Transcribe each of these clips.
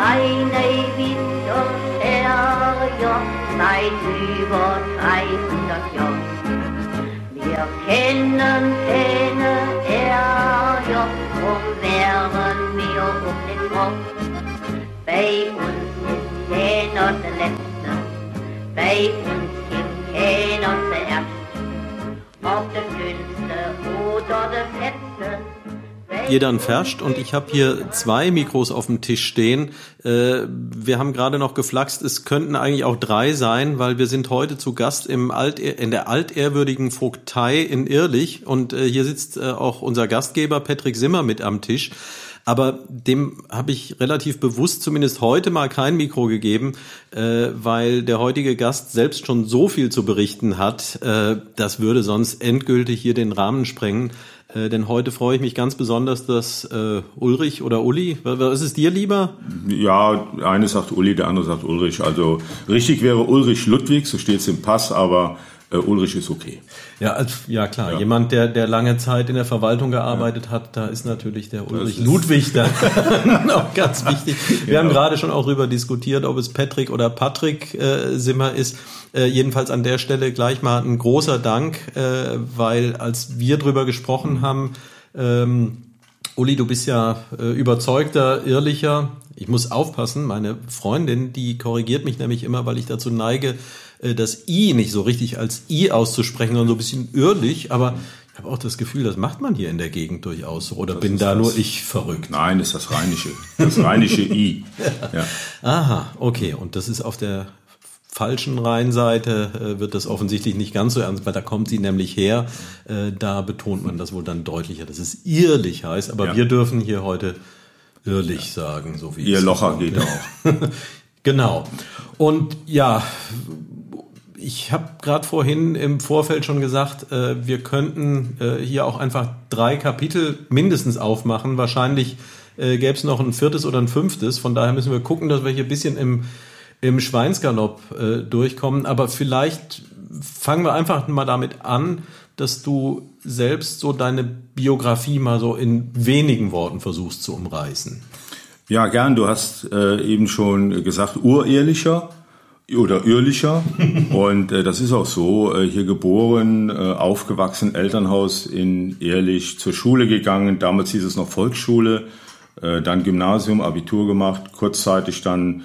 seine Winter her, seit über 300 Jahren. Wir kennen keine Ärger, drum wären wir um den Kopf. Bei uns ist keiner der Letzte, bei uns gibt keiner zuerst. Ob der Dünnste oder der Fetzte, ihr dann verscht und ich habe hier zwei Mikros auf dem Tisch stehen. Äh, wir haben gerade noch geflaxt, es könnten eigentlich auch drei sein, weil wir sind heute zu Gast im Alt in der altehrwürdigen Vogtei in Irlich und äh, hier sitzt äh, auch unser Gastgeber Patrick Simmer mit am Tisch. Aber dem habe ich relativ bewusst zumindest heute mal kein Mikro gegeben, äh, weil der heutige Gast selbst schon so viel zu berichten hat, äh, das würde sonst endgültig hier den Rahmen sprengen. Äh, denn heute freue ich mich ganz besonders, dass äh, Ulrich oder Uli, was ist dir lieber? Ja, eine sagt Uli, der andere sagt Ulrich. Also richtig wäre Ulrich Ludwig, so steht es im Pass, aber äh, Ulrich ist okay. Ja, also, ja klar. Ja. Jemand, der, der lange Zeit in der Verwaltung gearbeitet ja. hat, da ist natürlich der Ulrich Ludwig da auch ganz wichtig. Wir genau. haben gerade schon auch darüber diskutiert, ob es Patrick oder Patrick äh, Simmer ist. Äh, jedenfalls an der Stelle gleich mal ein großer Dank, äh, weil als wir drüber gesprochen haben, ähm, Uli, du bist ja äh, überzeugter Irrlicher. Ich muss aufpassen, meine Freundin, die korrigiert mich nämlich immer, weil ich dazu neige, äh, das I nicht so richtig als I auszusprechen, sondern so ein bisschen irrlich, aber ich habe auch das Gefühl, das macht man hier in der Gegend durchaus so. Oder das bin da nur ich verrückt? Nein, das ist das rheinische. Das rheinische I. Ja. Aha, okay. Und das ist auf der falschen Rheinseite äh, wird das offensichtlich nicht ganz so ernst, weil da kommt sie nämlich her. Äh, da betont man das wohl dann deutlicher, dass es irrlich heißt. Aber ja. wir dürfen hier heute irrlich ja. sagen, so wie Ihr Locher geht auch. genau. Und ja, ich habe gerade vorhin im Vorfeld schon gesagt, äh, wir könnten äh, hier auch einfach drei Kapitel mindestens aufmachen. Wahrscheinlich äh, gäbe es noch ein viertes oder ein fünftes. Von daher müssen wir gucken, dass wir hier ein bisschen im, im Schweinsgalopp äh, durchkommen. Aber vielleicht fangen wir einfach mal damit an, dass du selbst so deine Biografie mal so in wenigen Worten versuchst zu umreißen. Ja, gern. Du hast äh, eben schon gesagt, urehrlicher oder Irrlicher. Und äh, das ist auch so. Äh, hier geboren, äh, aufgewachsen, Elternhaus in Ehrlich, zur Schule gegangen. Damals hieß es noch Volksschule. Äh, dann Gymnasium, Abitur gemacht. Kurzzeitig dann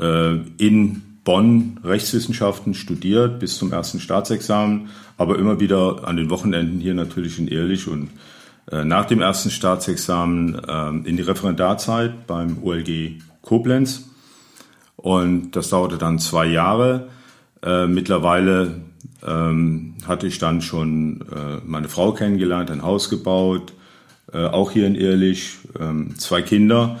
äh, in Bonn Rechtswissenschaften studiert bis zum ersten Staatsexamen. Aber immer wieder an den Wochenenden hier natürlich in Ehrlich und äh, nach dem ersten Staatsexamen äh, in die Referendarzeit beim OLG Koblenz und das dauerte dann zwei Jahre. Äh, mittlerweile ähm, hatte ich dann schon äh, meine Frau kennengelernt, ein Haus gebaut, äh, auch hier in Ehrlich, ähm, zwei Kinder.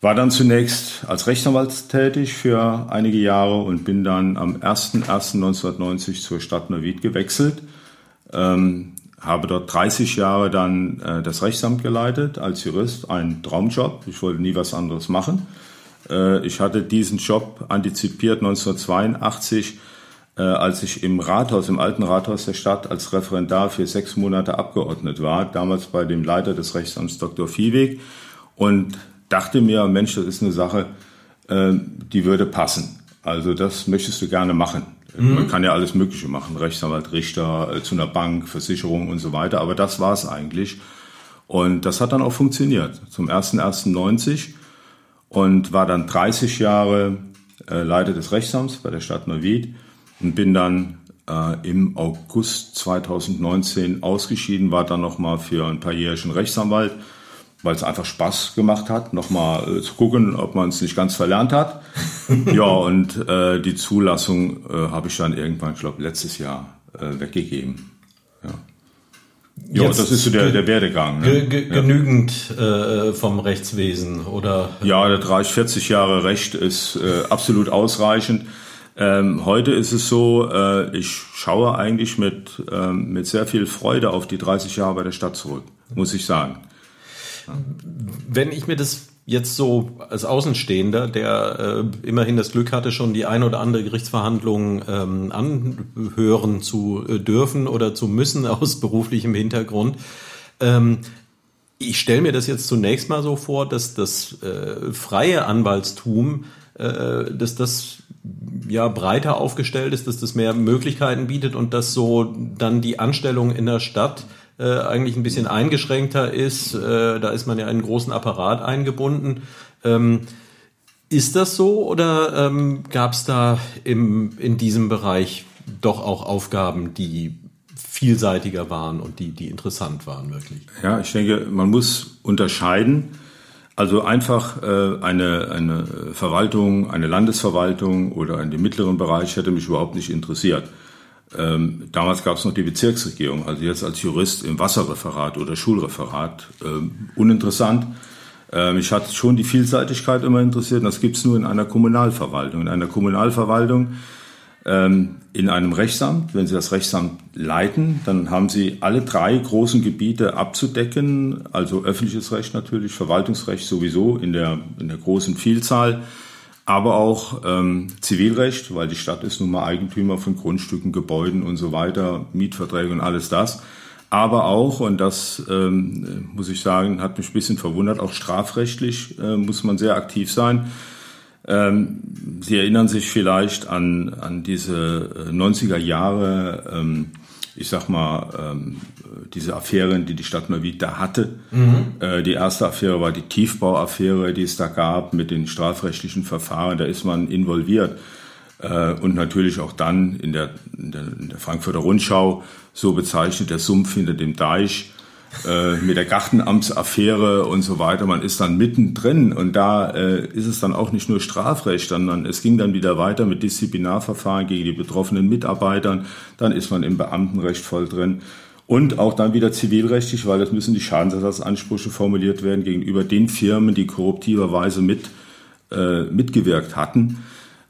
War dann zunächst als Rechtsanwalt tätig für einige Jahre und bin dann am 01.01.1990 zur Stadt Neuwied gewechselt. Ähm, habe dort 30 Jahre dann äh, das Rechtsamt geleitet als Jurist, ein Traumjob. Ich wollte nie was anderes machen. Äh, ich hatte diesen Job antizipiert 1982, äh, als ich im Rathaus, im alten Rathaus der Stadt als Referendar für sechs Monate abgeordnet war, damals bei dem Leiter des Rechtsamts Dr. Viehweg und dachte mir, Mensch, das ist eine Sache, äh, die würde passen. Also das möchtest du gerne machen. Mhm. Man kann ja alles Mögliche machen, Rechtsanwalt, Richter, zu einer Bank, Versicherung und so weiter, aber das war es eigentlich. Und das hat dann auch funktioniert. Zum 01.01.90 und war dann 30 Jahre äh, Leiter des Rechtsamts bei der Stadt Neuwied und bin dann äh, im August 2019 ausgeschieden, war dann nochmal für ein paar Jährchen Rechtsanwalt, weil es einfach Spaß gemacht hat, nochmal äh, zu gucken, ob man es nicht ganz verlernt hat. ja, und äh, die Zulassung äh, habe ich dann irgendwann, ich glaube, letztes Jahr äh, weggegeben. Ja. Ja, Jetzt das ist so der, der Werdegang. Ne? Ge genügend äh, vom Rechtswesen oder? Ja, der 30, 40 Jahre Recht ist äh, absolut ausreichend. Ähm, heute ist es so, äh, ich schaue eigentlich mit, ähm, mit sehr viel Freude auf die 30 Jahre bei der Stadt zurück, muss ich sagen. Wenn ich mir das jetzt so als Außenstehender, der äh, immerhin das Glück hatte, schon die ein oder andere Gerichtsverhandlung ähm, anhören zu äh, dürfen oder zu müssen aus beruflichem Hintergrund, ähm, ich stelle mir das jetzt zunächst mal so vor, dass das äh, freie Anwaltstum, äh, dass das ja breiter aufgestellt ist, dass das mehr Möglichkeiten bietet und dass so dann die Anstellung in der Stadt äh, eigentlich ein bisschen eingeschränkter ist. Äh, da ist man ja in einen großen Apparat eingebunden. Ähm, ist das so oder ähm, gab es da im, in diesem Bereich doch auch Aufgaben, die vielseitiger waren und die, die interessant waren wirklich? Ja, ich denke, man muss unterscheiden. Also einfach äh, eine, eine Verwaltung, eine Landesverwaltung oder in dem mittleren Bereich hätte mich überhaupt nicht interessiert. Ähm, damals gab es noch die Bezirksregierung, also jetzt als Jurist im Wasserreferat oder Schulreferat, ähm, uninteressant. Ähm, mich hat schon die Vielseitigkeit immer interessiert und das gibt es nur in einer Kommunalverwaltung. In einer Kommunalverwaltung, ähm, in einem Rechtsamt, wenn Sie das Rechtsamt leiten, dann haben Sie alle drei großen Gebiete abzudecken, also öffentliches Recht natürlich, Verwaltungsrecht sowieso in der, in der großen Vielzahl, aber auch ähm, Zivilrecht, weil die Stadt ist nun mal Eigentümer von Grundstücken, Gebäuden und so weiter, Mietverträge und alles das aber auch, und das ähm, muss ich sagen, hat mich ein bisschen verwundert, auch strafrechtlich äh, muss man sehr aktiv sein. Ähm, Sie erinnern sich vielleicht an, an diese 90er äh, Jahre, ähm, ich sag mal, ähm, diese Affären, die die Stadt Neuwied da hatte. Mhm. Äh, die erste Affäre war die Tiefbauaffäre, die es da gab mit den strafrechtlichen Verfahren. Da ist man involviert. Äh, und natürlich auch dann in der, in der, in der Frankfurter Rundschau so bezeichnet, der Sumpf hinter dem Deich äh, mit der Gartenamtsaffäre und so weiter. Man ist dann mittendrin und da äh, ist es dann auch nicht nur Strafrecht, sondern es ging dann wieder weiter mit Disziplinarverfahren gegen die betroffenen Mitarbeitern. Dann ist man im Beamtenrecht voll drin. Und auch dann wieder zivilrechtlich, weil es müssen die Schadensersatzansprüche formuliert werden gegenüber den Firmen, die korruptiverweise mit, äh, mitgewirkt hatten.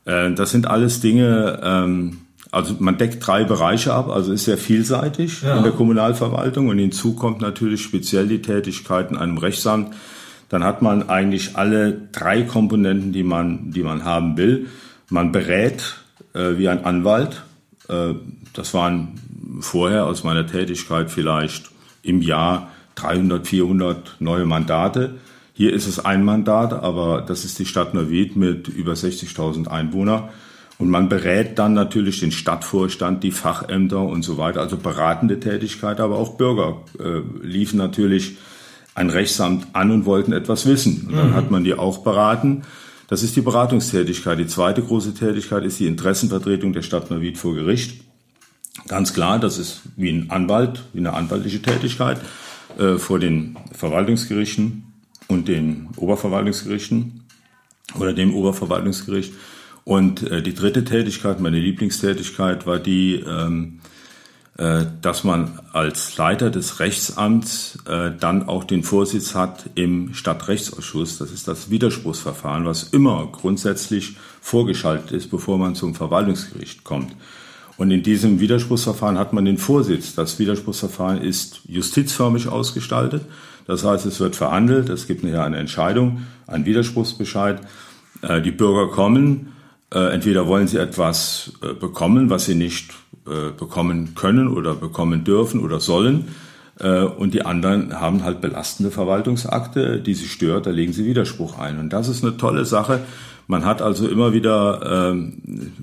Äh, das sind alles Dinge, ähm, also man deckt drei Bereiche ab, also ist sehr vielseitig ja. in der Kommunalverwaltung und hinzu kommt natürlich speziell die Tätigkeit in einem Rechtsamt. Dann hat man eigentlich alle drei Komponenten, die man, die man haben will. Man berät äh, wie ein Anwalt. Äh, das waren vorher aus meiner Tätigkeit vielleicht im Jahr 300, 400 neue Mandate. Hier ist es ein Mandat, aber das ist die Stadt Neuwied mit über 60.000 Einwohnern. Und man berät dann natürlich den Stadtvorstand, die Fachämter und so weiter, also beratende Tätigkeit, aber auch Bürger äh, liefen natürlich ein Rechtsamt an und wollten etwas wissen. Und dann mhm. hat man die auch beraten. Das ist die Beratungstätigkeit. Die zweite große Tätigkeit ist die Interessenvertretung der Stadt Neuwied vor Gericht. Ganz klar, das ist wie ein Anwalt, wie eine anwaltliche Tätigkeit äh, vor den Verwaltungsgerichten und den Oberverwaltungsgerichten oder dem Oberverwaltungsgericht. Und äh, die dritte Tätigkeit, meine Lieblingstätigkeit, war die, ähm, äh, dass man als Leiter des Rechtsamts äh, dann auch den Vorsitz hat im Stadtrechtsausschuss. Das ist das Widerspruchsverfahren, was immer grundsätzlich vorgeschaltet ist, bevor man zum Verwaltungsgericht kommt. Und in diesem Widerspruchsverfahren hat man den Vorsitz. Das Widerspruchsverfahren ist justizförmig ausgestaltet. Das heißt, es wird verhandelt, es gibt nachher eine Entscheidung, einen Widerspruchsbescheid. Äh, die Bürger kommen, äh, entweder wollen sie etwas äh, bekommen, was sie nicht bekommen können oder bekommen dürfen oder sollen. Und die anderen haben halt belastende Verwaltungsakte, die sie stört, da legen sie Widerspruch ein. Und das ist eine tolle Sache. Man hat also immer wieder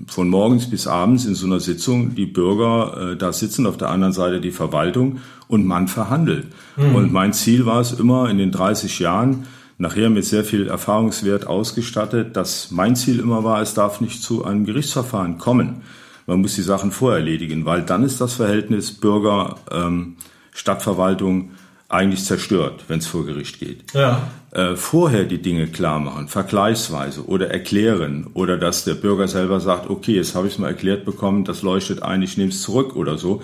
von morgens bis abends in so einer Sitzung die Bürger da sitzen, auf der anderen Seite die Verwaltung und man verhandelt. Mhm. Und mein Ziel war es immer in den 30 Jahren, nachher mit sehr viel Erfahrungswert ausgestattet, dass mein Ziel immer war, es darf nicht zu einem Gerichtsverfahren kommen. Man muss die Sachen vorerledigen, weil dann ist das Verhältnis Bürger, ähm, Stadtverwaltung eigentlich zerstört, wenn es vor Gericht geht. Ja. Äh, vorher die Dinge klar machen, vergleichsweise oder erklären oder dass der Bürger selber sagt, okay, jetzt habe ich es mal erklärt bekommen, das leuchtet ein, ich nehme es zurück oder so.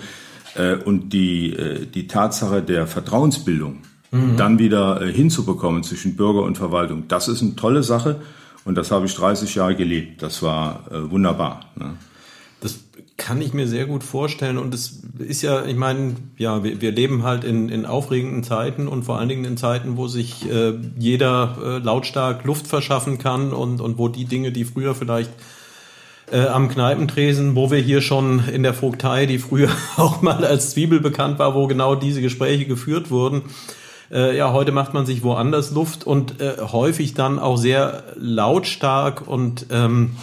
Äh, und die, äh, die Tatsache der Vertrauensbildung mhm. dann wieder äh, hinzubekommen zwischen Bürger und Verwaltung, das ist eine tolle Sache und das habe ich 30 Jahre gelebt. Das war wunderbar. Ne? Das kann ich mir sehr gut vorstellen und es ist ja, ich meine, ja, wir, wir leben halt in, in aufregenden Zeiten und vor allen Dingen in Zeiten, wo sich äh, jeder äh, lautstark Luft verschaffen kann und, und wo die Dinge, die früher vielleicht äh, am Kneipentresen, wo wir hier schon in der Vogtei, die früher auch mal als Zwiebel bekannt war, wo genau diese Gespräche geführt wurden, Äh, ja, heute macht man sich woanders Luft und äh, häufig dann auch sehr lautstark und ähm,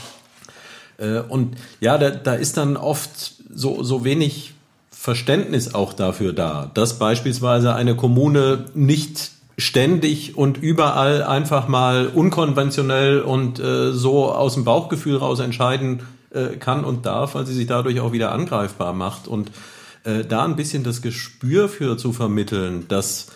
äh, und ja, da, da ist dann oft so so wenig Verständnis auch dafür da, dass beispielsweise eine Kommune nicht ständig und überall einfach mal unkonventionell und äh, so aus dem Bauchgefühl raus entscheiden äh, kann und darf, weil sie sich dadurch auch wieder angreifbar macht. Und äh, da ein bisschen das Gespür für zu vermitteln, dass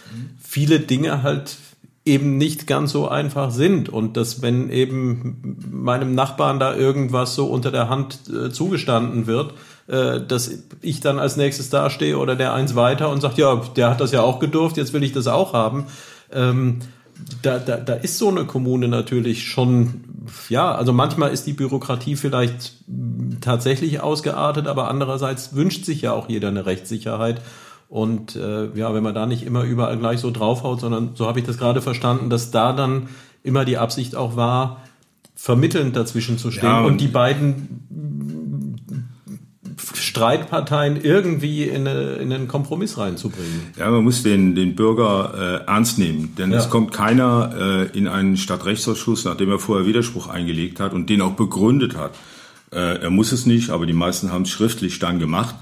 viele Dinge halt eben nicht ganz so einfach sind und dass wenn eben meinem Nachbarn da irgendwas so unter der Hand äh, zugestanden wird, äh, dass ich dann als nächstes dastehe oder der eins weiter und sagt, ja, der hat das ja auch gedurft, jetzt will ich das auch haben. Ähm, da, da, da ist so eine Kommune natürlich schon, ja, also manchmal ist die Bürokratie vielleicht tatsächlich ausgeartet, aber andererseits wünscht sich ja auch jeder eine Rechtssicherheit. Und äh, ja, wenn man da nicht immer überall gleich so draufhaut, sondern so habe ich das gerade verstanden, dass da dann immer die Absicht auch war, vermittelnd dazwischen zu stehen ja, und, und die beiden Streitparteien irgendwie in, eine, in einen Kompromiss reinzubringen. Ja, man muss den, den Bürger äh, ernst nehmen, denn ja. es kommt keiner äh, in einen Stadtrechtsausschuss, nachdem er vorher Widerspruch eingelegt hat und den auch begründet hat. Äh, er muss es nicht, aber die meisten haben es schriftlich dann gemacht.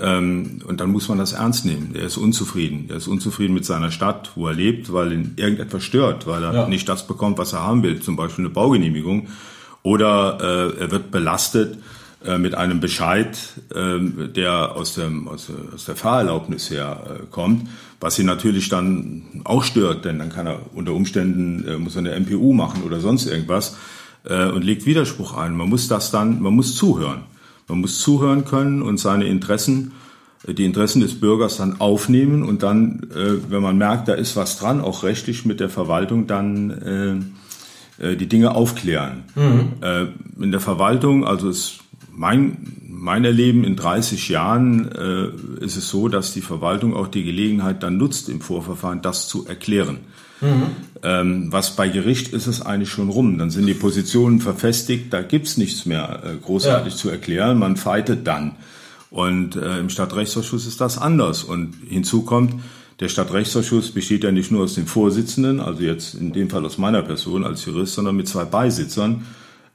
Ähm, und dann muss man das ernst nehmen. Er ist unzufrieden. Er ist unzufrieden mit seiner Stadt, wo er lebt, weil ihn irgendetwas stört, weil er ja. nicht das bekommt, was er haben will, zum Beispiel eine Baugenehmigung. Oder äh, er wird belastet äh, mit einem Bescheid, äh, der aus, dem, aus, aus der Fahrerlaubnis her äh, kommt, was ihn natürlich dann auch stört, denn dann kann er unter Umständen, äh, muss er eine MPU machen oder sonst irgendwas äh, und legt Widerspruch ein. Man muss das dann, man muss zuhören. Man muss zuhören können und seine Interessen, äh, die Interessen des Bürgers dann aufnehmen und dann, äh, wenn man merkt, da ist was dran, auch rechtlich mit der Verwaltung dann äh, äh die Dinge aufklären. Mhm. Äh, in der Verwaltung, also es mein, mein Erleben in 30 Jahren äh, ist es so, dass die Verwaltung auch die Gelegenheit dann nutzt, im Vorverfahren das zu erklären. Mhm. Ähm, was bei Gericht ist es eigentlich schon rum. Dann sind die Positionen verfestigt, da gibt's nichts mehr äh, großartig ja. zu erklären. Man fightet dann. Und äh, im Stadtrechtsausschuss ist das anders. Und hinzu kommt, der Stadtrechtsausschuss besteht ja nicht nur aus den Vorsitzenden, also jetzt in dem Fall aus meiner Person als Jurist, sondern mit zwei Beisitzern.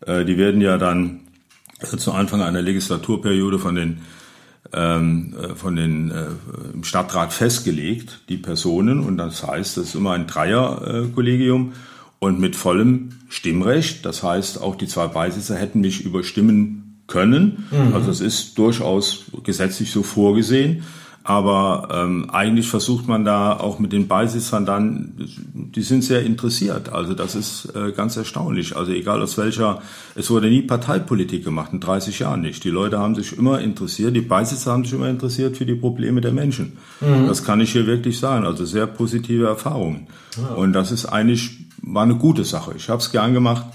Äh, die werden ja dann zu Anfang einer Legislaturperiode von den ähm, äh, von den äh, im Stadtrat festgelegt, die Personen. Und das heißt, das ist immer ein Dreierkollegium und mit vollem Stimmrecht. Das heißt, auch die zwei Beisitzer hätten mich überstimmen können. Mhm. Also es ist durchaus gesetzlich so vorgesehen. Aber ähm, eigentlich versucht man da auch mit den Beisitzern dann, die sind sehr interessiert. Also das ist äh, ganz erstaunlich. Also egal aus welcher, es wurde nie Parteipolitik gemacht, in 30 Jahren nicht. Die Leute haben sich immer interessiert, die Beisitzer haben sich immer interessiert für die Probleme der Menschen. Mhm. Das kann ich hier wirklich sagen. Also sehr positive Erfahrungen. Ja. Und das ist eigentlich, war eine gute Sache. Ich habe es gern gemacht.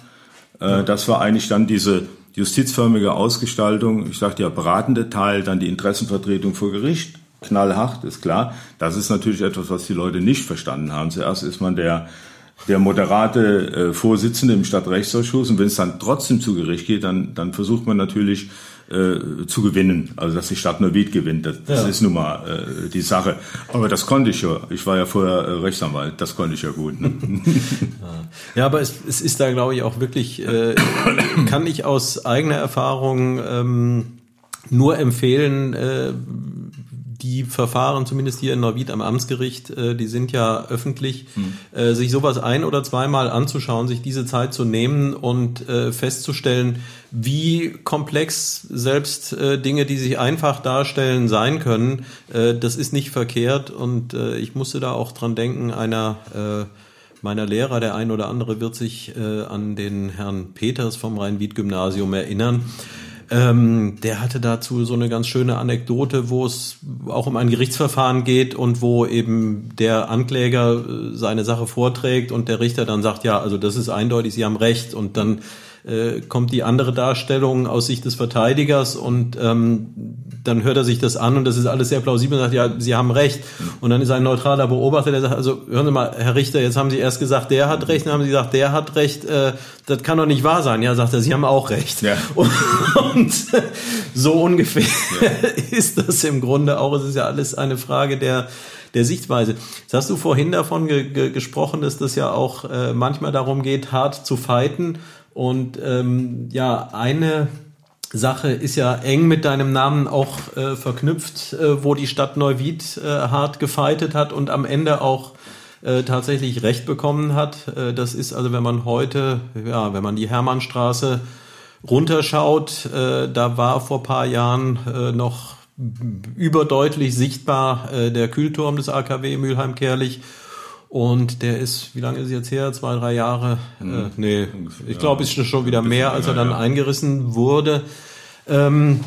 Äh, das war eigentlich dann diese justizförmige Ausgestaltung. Ich sagte ja, beratende Teil, dann die Interessenvertretung vor Gericht knallhart, ist klar. Das ist natürlich etwas, was die Leute nicht verstanden haben. Zuerst ist man der, der moderate äh, Vorsitzende im Stadtrechtsausschuss und wenn es dann trotzdem zu Gericht geht, dann, dann versucht man natürlich äh, zu gewinnen, also dass die Stadt Neuwied gewinnt. Das, das ja. ist nun mal äh, die Sache. Aber das konnte ich ja. Ich war ja vorher äh, Rechtsanwalt, das konnte ich ja gut. Ne? ja, aber es, es ist da, glaube ich, auch wirklich, äh, kann ich aus eigener Erfahrung ähm, nur empfehlen, äh, die Verfahren, zumindest hier in Neuwied am Amtsgericht, äh, die sind ja öffentlich, hm. äh, sich sowas ein- oder zweimal anzuschauen, sich diese Zeit zu nehmen und äh, festzustellen, wie komplex selbst Dinge, die sich einfach darstellen, sein können. Das ist nicht verkehrt und ich musste da auch dran denken, einer meiner Lehrer, der ein oder andere wird sich an den Herrn Peters vom Rhein-Wied-Gymnasium erinnern. Ähm, der hatte dazu so eine ganz schöne Anekdote, wo es auch um ein Gerichtsverfahren geht und wo eben der Ankläger äh, seine Sache vorträgt und der Richter dann sagt, ja, also das ist eindeutig, Sie haben recht. Und dann äh, kommt die andere Darstellung aus Sicht des Verteidigers und ähm, dann hört er sich das an und das ist alles sehr plausibel und sagt, ja, Sie haben recht. Und dann ist ein neutraler Beobachter, der sagt, also hören Sie mal, Herr Richter, jetzt haben Sie erst gesagt, der hat recht, dann haben Sie gesagt, der hat recht, äh, das kann doch nicht wahr sein. Ja, sagt er, Sie haben auch recht. Ja. Und, und so ungefähr ja. ist das im Grunde auch. Es ist ja alles eine Frage der der Sichtweise. Jetzt hast du vorhin davon ge ge gesprochen, dass das ja auch äh, manchmal darum geht, hart zu fighten. Und ähm, ja, eine Sache ist ja eng mit deinem Namen auch äh, verknüpft, äh, wo die Stadt Neuwied äh, hart gefeitet hat und am Ende auch äh, tatsächlich Recht bekommen hat. Äh, das ist also, wenn man heute, ja, wenn man die Hermannstraße runterschaut, äh, da war vor paar Jahren noch überdeutlich sichtbar der Kühlturm des AKW Mülheim-Kerlich. Und der ist, wie lange ist es jetzt her? Zwei, drei Jahre? Hm. Äh, nee, ich glaube, es ist schon wieder mehr, als er dann ja. eingerissen wurde. Ähm,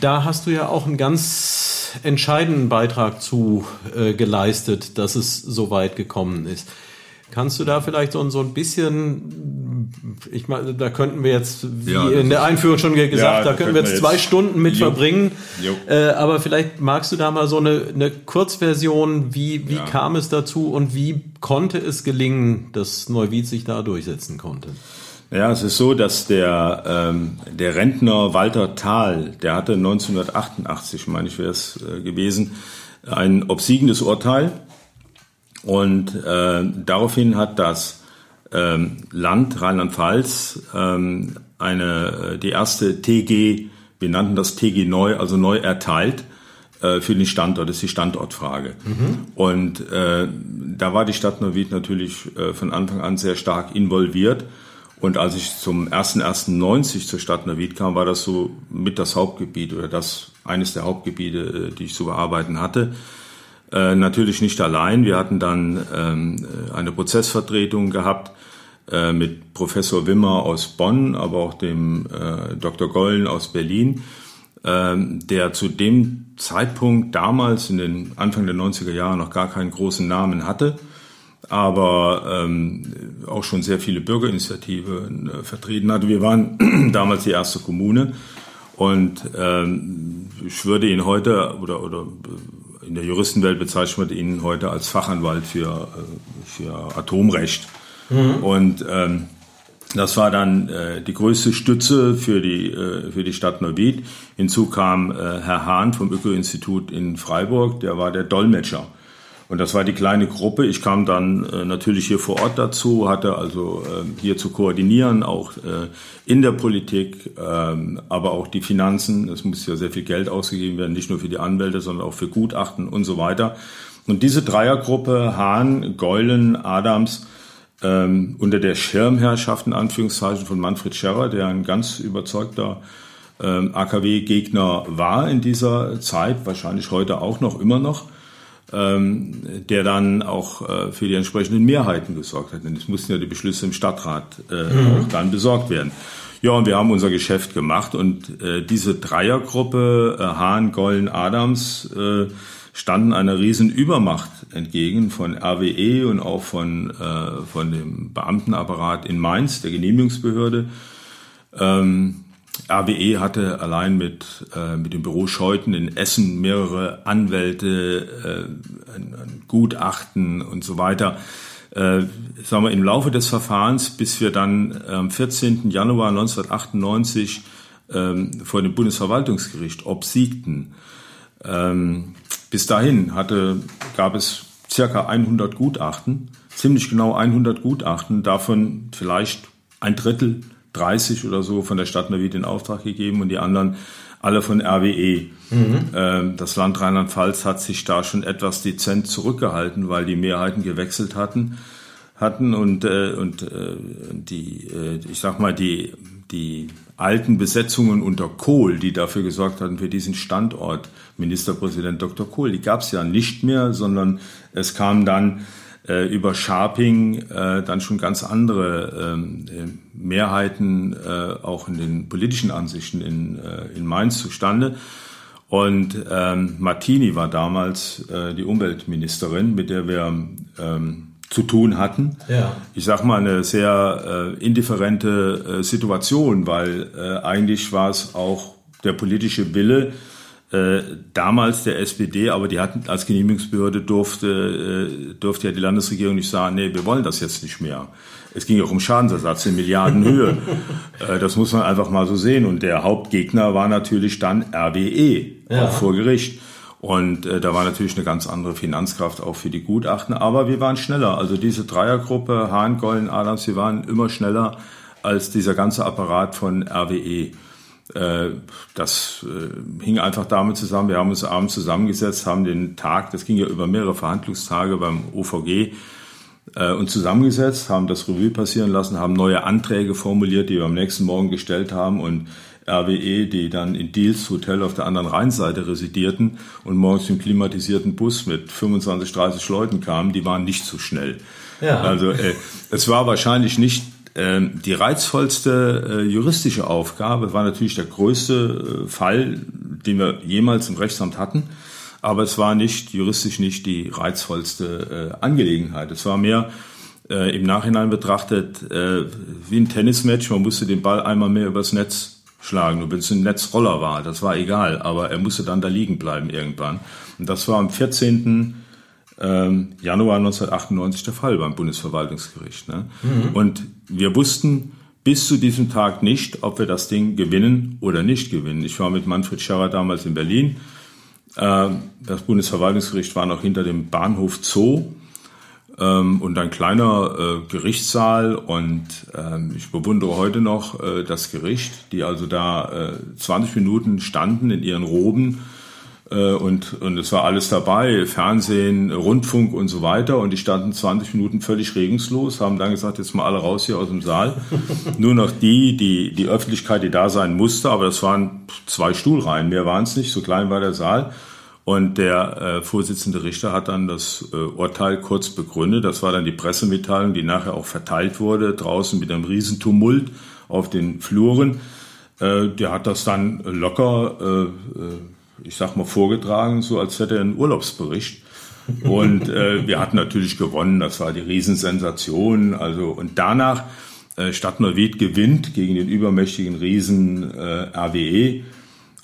da hast du ja auch einen ganz entscheidenden Beitrag zu äh, geleistet, dass es so weit gekommen ist. Kannst du da vielleicht so, so ein bisschen, ich meine, da könnten wir jetzt, wie ja, in der Einführung schon gesagt, ja, da könnten wir jetzt zwei Stunden mit jo. verbringen. Jo. Äh, aber vielleicht magst du da mal so eine, eine Kurzversion, wie, wie ja. kam es dazu und wie konnte es gelingen, dass Neuwied sich da durchsetzen konnte? Ja, es ist so, dass der, ähm, der Rentner Walter Thal, der hatte 1988, meine ich wäre es äh, gewesen, ein obsiegendes Urteil und äh, daraufhin hat das ähm, Land Rheinland-Pfalz ähm, eine äh, die erste TG, wir nannten das TG neu, also neu erteilt äh, für den Standort. Das ist die Standortfrage. Mhm. Und äh, da war die Stadt Neuwied natürlich äh, von Anfang an sehr stark involviert. Und als ich zum 1.1.90 zur Stadt Neuwied kam, war das so mit das Hauptgebiet oder das eines der Hauptgebiete, äh, die ich zu bearbeiten hatte. Äh, natürlich nicht allein. Wir hatten dann ähm, eine Prozessvertretung gehabt äh, mit Professor Wimmer aus Bonn, aber auch dem äh, Dr. Gollen aus Berlin, ähm, der zu dem Zeitpunkt damals in den Anfang der 90er Jahre noch gar keinen großen Namen hatte aber ähm, auch schon sehr viele Bürgerinitiativen äh, vertreten hatte. Wir waren damals die erste Kommune und ähm, ich würde ihn heute oder, oder in der Juristenwelt bezeichnet man ihn heute als Fachanwalt für, äh, für Atomrecht. Mhm. Und ähm, das war dann äh, die größte Stütze für die, äh, für die Stadt Neuwied. Hinzu kam äh, Herr Hahn vom Öko-Institut in Freiburg, der war der Dolmetscher. Und das war die kleine Gruppe. Ich kam dann äh, natürlich hier vor Ort dazu, hatte also äh, hier zu koordinieren, auch äh, in der Politik, ähm, aber auch die Finanzen. Es muss ja sehr viel Geld ausgegeben werden, nicht nur für die Anwälte, sondern auch für Gutachten und so weiter. Und diese Dreiergruppe, Hahn, Geulen, Adams, ähm, unter der Schirmherrschaft in Anführungszeichen von Manfred Scherrer, der ein ganz überzeugter ähm, AKW-Gegner war in dieser Zeit, wahrscheinlich heute auch noch, immer noch, ähm, der dann auch äh, für die entsprechenden Mehrheiten gesorgt hat. Denn es mussten ja die Beschlüsse im Stadtrat äh, mhm. auch dann besorgt werden. Ja, und wir haben unser Geschäft gemacht und äh, diese Dreiergruppe, äh, Hahn, Gollen, Adams, äh, standen einer riesen Übermacht entgegen von RWE und auch von, äh, von dem Beamtenapparat in Mainz, der Genehmigungsbehörde. Ähm, RWE hatte allein mit, äh, mit dem Büro Scheuten in Essen mehrere Anwälte, äh, ein, ein Gutachten und so weiter. Äh, sagen wir, im Laufe des Verfahrens, bis wir dann am 14. Januar 1998 ähm, vor dem Bundesverwaltungsgericht obsiegten. Ähm, bis dahin hatte, gab es circa 100 Gutachten, ziemlich genau 100 Gutachten, davon vielleicht ein Drittel 30 oder so von der Stadt Neuwied in Auftrag gegeben und die anderen alle von RWE. Mhm. Ähm, das Land Rheinland-Pfalz hat sich da schon etwas dezent zurückgehalten, weil die Mehrheiten gewechselt hatten hatten und äh, und äh, die äh, ich sag mal die die alten Besetzungen unter Kohl, die dafür gesorgt hatten für diesen Standort, Ministerpräsident Dr. Kohl, die gab es ja nicht mehr, sondern es kam dann äh, über Sharping äh, dann schon ganz andere ähm, äh, Mehrheiten äh, auch in den politischen Ansichten in, äh, in Mainz zustande. Und ähm, Martini war damals äh, die Umweltministerin, mit der wir ähm, zu tun hatten. Ja. Ich sag mal eine sehr äh, indifferente äh, Situation, weil äh, eigentlich war es auch der politische Wille äh, damals der SPD, aber die hatten als Genehmigungsbehörde durfte äh, durfte ja die Landesregierung nicht sagen, nee, wir wollen das jetzt nicht mehr. Es ging auch um Schadensersatz in Milliardenhöhe. äh, das muss man einfach mal so sehen. Und der Hauptgegner war natürlich dann RWE, Ja. auch vor Gericht. Und äh, da war natürlich eine ganz andere Finanzkraft auch für die Gutachten. Aber wir waren schneller. Also diese Dreiergruppe, Hahn, Gollen, Adams, wir waren immer schneller als dieser ganze Apparat von RWE. Äh, Das äh, hing einfach damit zusammen, wir haben uns abends zusammengesetzt, haben den Tag, das ging ja über mehrere Verhandlungstage beim OVG, äh, uns zusammengesetzt, haben das Revue passieren lassen, haben neue Anträge formuliert, die wir am nächsten Morgen gestellt haben und RWE, die dann in Diels Hotel auf der anderen Rheinseite residierten und morgens im klimatisierten Bus mit 25, 30 Leuten kamen, die waren nicht so schnell. Ja. Also äh, es war wahrscheinlich nicht ähm, die reizvollste äh, juristische Aufgabe, war natürlich der größte äh, Fall, den wir jemals im Rechtsamt hatten. Aber es war nicht juristisch nicht die reizvollste äh, Angelegenheit. Es war mehr im Nachhinein betrachtet wie ein Tennismatch. Man musste den Ball einmal mehr übers Netz schlagen. Und wenn es ein Netzroller war, das war egal. Aber er musste dann da liegen bleiben irgendwann. Und das war am 14. Ähm, Januar 1998 der Fall beim Bundesverwaltungsgericht. Ne? Und wir wussten bis zu diesem Tag nicht, ob wir das Ding gewinnen oder nicht gewinnen. Ich war mit Manfred Scherrer damals in Berlin. Ähm, Das Bundesverwaltungsgericht war noch hinter dem Bahnhof Zoo ähm, und ein kleiner äh, Gerichtssaal und ähm, ich bewundere heute noch äh, das Gericht, die also da äh, 20 Minuten standen in ihren Roben äh, und, und es war alles dabei, Fernsehen, Rundfunk und so weiter und die standen 20 Minuten völlig regungslos, haben dann gesagt, jetzt mal alle raus hier aus dem Saal. Nur noch die, die, die Öffentlichkeit, die da sein musste, aber das waren zwei Stuhlreihen, mehr waren es nicht, so klein war der Saal. Und der äh, Vorsitzende Richter hat dann das äh, Urteil kurz begründet. Das war dann die Pressemitteilung, die nachher auch verteilt wurde, draußen mit einem Riesentumult auf den Fluren. Äh, der hat das dann locker, äh, äh, ich sag mal, vorgetragen, so als hätte er einen Urlaubsbericht. Und äh, wir hatten natürlich gewonnen, das war die Riesensensation. Also, und danach äh, Stadt Neuwied gewinnt gegen den übermächtigen Riesen äh, RWE.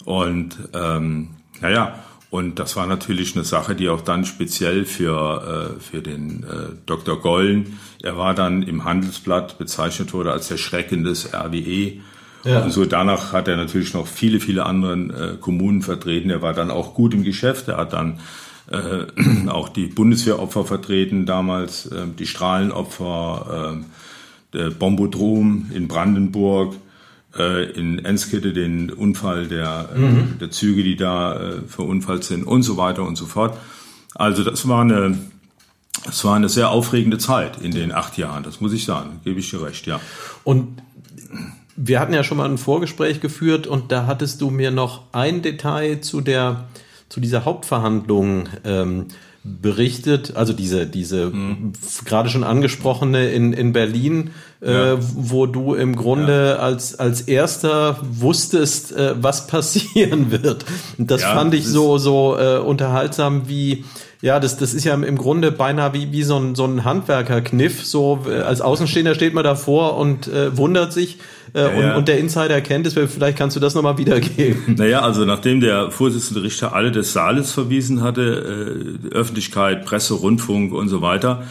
Und ähm, naja, und das war natürlich eine Sache, die auch dann speziell für, äh, für den äh, Dr. Gollen, er war dann im Handelsblatt bezeichnet wurde als der Schrecken des RWE. Ja. Und so danach hat er natürlich noch viele, viele anderen äh, Kommunen vertreten. Er war dann auch gut im Geschäft. Er hat dann äh, auch die Bundeswehropfer vertreten damals, äh, die Strahlenopfer, äh, der Bombodrom in Brandenburg, äh, in Enskede den Unfall der, äh, der Züge, die da äh, verunfallt sind und so weiter und so fort. Also das war eine, das war eine sehr aufregende Zeit in den acht Jahren, das muss ich sagen, gebe ich dir recht, ja. Und wir hatten ja schon mal ein Vorgespräch geführt und da hattest du mir noch ein Detail zu der zu dieser Hauptverhandlung ähm, berichtet, also diese diese f- gerade schon angesprochene in in Berlin, äh, Ja. wo du im Grunde als als erster wusstest, äh, was passieren wird. Und das Ja, fand ich so so äh, unterhaltsam wie ja, das, das ist ja im Grunde beinahe wie, wie so ein, so ein Handwerkerkniff. So äh, als Außenstehender steht man davor und äh, wundert sich äh, und, ja. und der Insider kennt es. Vielleicht kannst du das nochmal wiedergeben. Naja, also nachdem der Vorsitzende Richter alle des Saales verwiesen hatte, äh, Öffentlichkeit, Presse, Rundfunk und so weiter,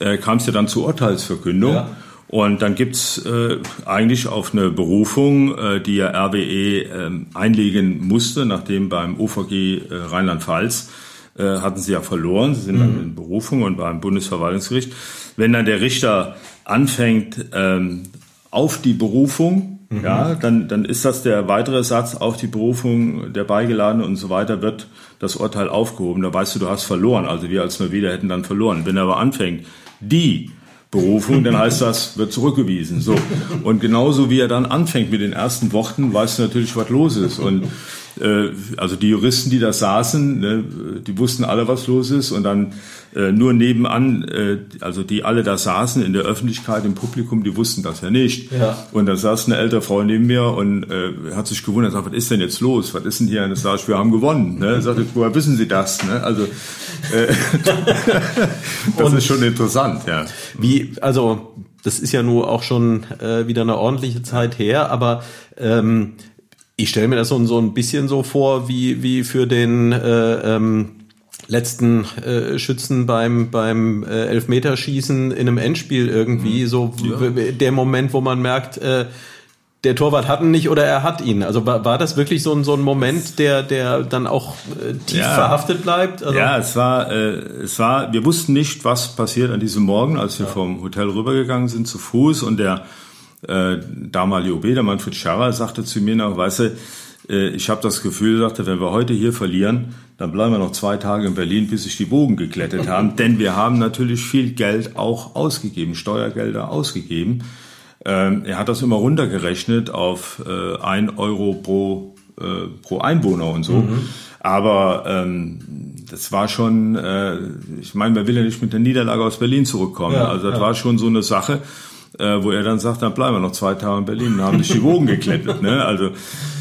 äh, kam es ja dann zur Urteilsverkündung. Ja. Und dann gibt's äh, eigentlich auf eine Berufung, äh, die ja RWE ähm, einlegen musste, nachdem beim OVG äh, Rheinland-Pfalz äh, hatten sie ja verloren, sie sind dann in Berufung und beim Bundesverwaltungsgericht. Wenn dann der Richter anfängt ähm, auf die Berufung, ja, dann, dann ist das der weitere Satz auf die Berufung der Beigeladene und so weiter wird das Urteil aufgehoben. Da weißt du, du hast verloren. Also wir als Neuwieder hätten dann verloren. Wenn er aber anfängt, die Berufung, dann heißt das, wird zurückgewiesen. So. Und genauso wie er dann anfängt mit den ersten Worten, weißt du natürlich, was los ist. Und also die Juristen, die da saßen, ne, die wussten alle, was los ist und dann äh, nur nebenan, äh, also die alle da saßen in der Öffentlichkeit, im Publikum, die wussten das ja nicht. Ja. Und da saß eine ältere Frau neben mir und äh, hat sich gewundert, sagt, was ist denn jetzt los? Was ist denn hier? Und das sag ich, wir haben gewonnen. Ne? Sagte, woher wissen Sie das? Ne? Also äh, das ist schon interessant, ja. Wie, also das ist ja nur auch schon äh, wieder eine ordentliche Zeit her, aber ähm, ich stelle mir das so, so ein bisschen so vor, wie, wie für den äh, ähm, letzten äh, Schützen beim beim äh, Elfmeterschießen in einem Endspiel irgendwie Mhm. so w- der Moment, wo man merkt, äh, der Torwart hat ihn nicht oder er hat ihn. Also war, war das wirklich so ein so ein Moment, der der dann auch äh, tief Ja. verhaftet bleibt? Also, Ja, es war, äh, es war, wir wussten nicht, was passiert an diesem Morgen, als wir vom Hotel rübergegangen sind zu Fuß und der äh, damalige OB, der Manfred Scharrer, sagte zu mir noch, weißt du, äh, ich habe das Gefühl, sagte, wenn wir heute hier verlieren, dann bleiben wir noch zwei Tage in Berlin, bis sich die Bogen geglättet haben, denn wir haben natürlich viel Geld auch ausgegeben, Steuergelder ausgegeben. Ähm, er hat das immer runtergerechnet auf äh, 1 Euro pro, äh, pro Einwohner und so. Aber ähm, das war schon, äh, ich meine, wer will ja nicht mit der Niederlage aus Berlin zurückkommen. Ja, also das ja. war schon so eine Sache, äh, wo er dann sagt, dann bleiben wir noch zwei Tage in Berlin und haben sich die Wogen geklettet. Ne? Also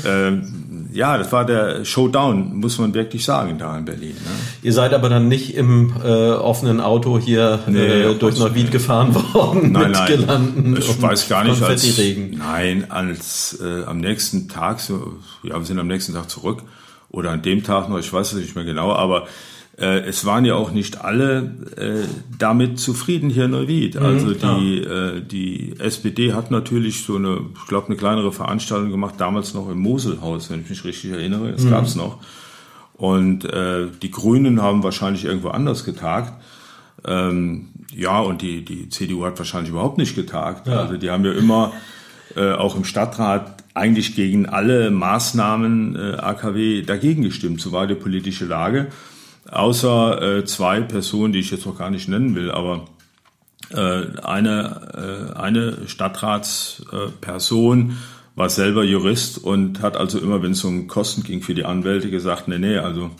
ähm, ja, das war der Showdown, muss man wirklich sagen, da in Berlin. Ne? Ihr seid aber dann nicht im äh, offenen Auto hier Nee, äh, durch Neuwied gefahren worden Nein, mit nein. Girlanden Ich weiß gar nicht, als, nein, als äh, am nächsten Tag, so, ja, wir sind am nächsten Tag zurück oder an dem Tag noch, ich weiß es nicht mehr genau, aber äh, es waren ja auch nicht alle äh, damit zufrieden hier in Neuwied. Also die, äh, die SPD hat natürlich so eine, ich glaube, eine kleinere Veranstaltung gemacht, damals noch im Moselhaus, wenn ich mich richtig erinnere, das gab's noch. Und äh, die Grünen haben wahrscheinlich irgendwo anders getagt. Ähm, ja, und die, die CDU hat wahrscheinlich überhaupt nicht getagt. Ja. Also die haben ja immer äh, auch im Stadtrat eigentlich gegen alle Maßnahmen äh, AKW dagegen gestimmt. So war die politische Lage. Außer äh, zwei Personen, die ich jetzt noch gar nicht nennen will, aber äh, eine, äh, eine Stadtratsperson äh, Person war selber Jurist und hat also immer, wenn es um Kosten ging für die Anwälte, gesagt, nee, nee, also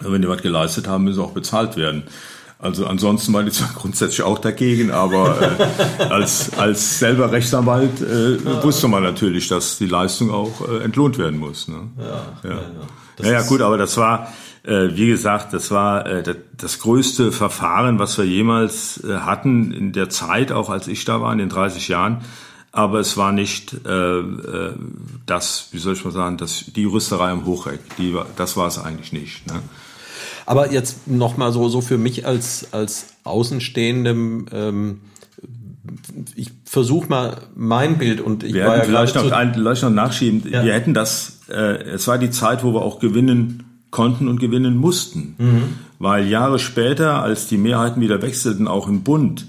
wenn die was geleistet haben, müssen sie auch bezahlt werden. Also ansonsten war die zwar grundsätzlich auch dagegen, aber äh, als, als selber Rechtsanwalt äh, wusste man natürlich, dass die Leistung auch äh, entlohnt werden muss. Ne? Ja, ja. Ja, ja, gut, aber das war, wie gesagt, das war äh, das, größte Verfahren, was wir jemals äh, hatten in der Zeit, auch als ich da war, in den 30 Jahren. Aber es war nicht äh, äh, das, wie soll ich mal sagen, das, die Juristerei am Hochreck. Die, das war es eigentlich nicht. Ne? Aber jetzt noch mal so so für mich als als Außenstehendem. Ähm, ich versuche mal mein Bild und ich Wir war ja vielleicht noch, ein, vielleicht noch nachschieben. Ja. Wir hätten das, äh, es war die Zeit, wo wir auch gewinnen konnten und gewinnen mussten. Mhm. Weil Jahre später, als die Mehrheiten wieder wechselten, auch im Bund,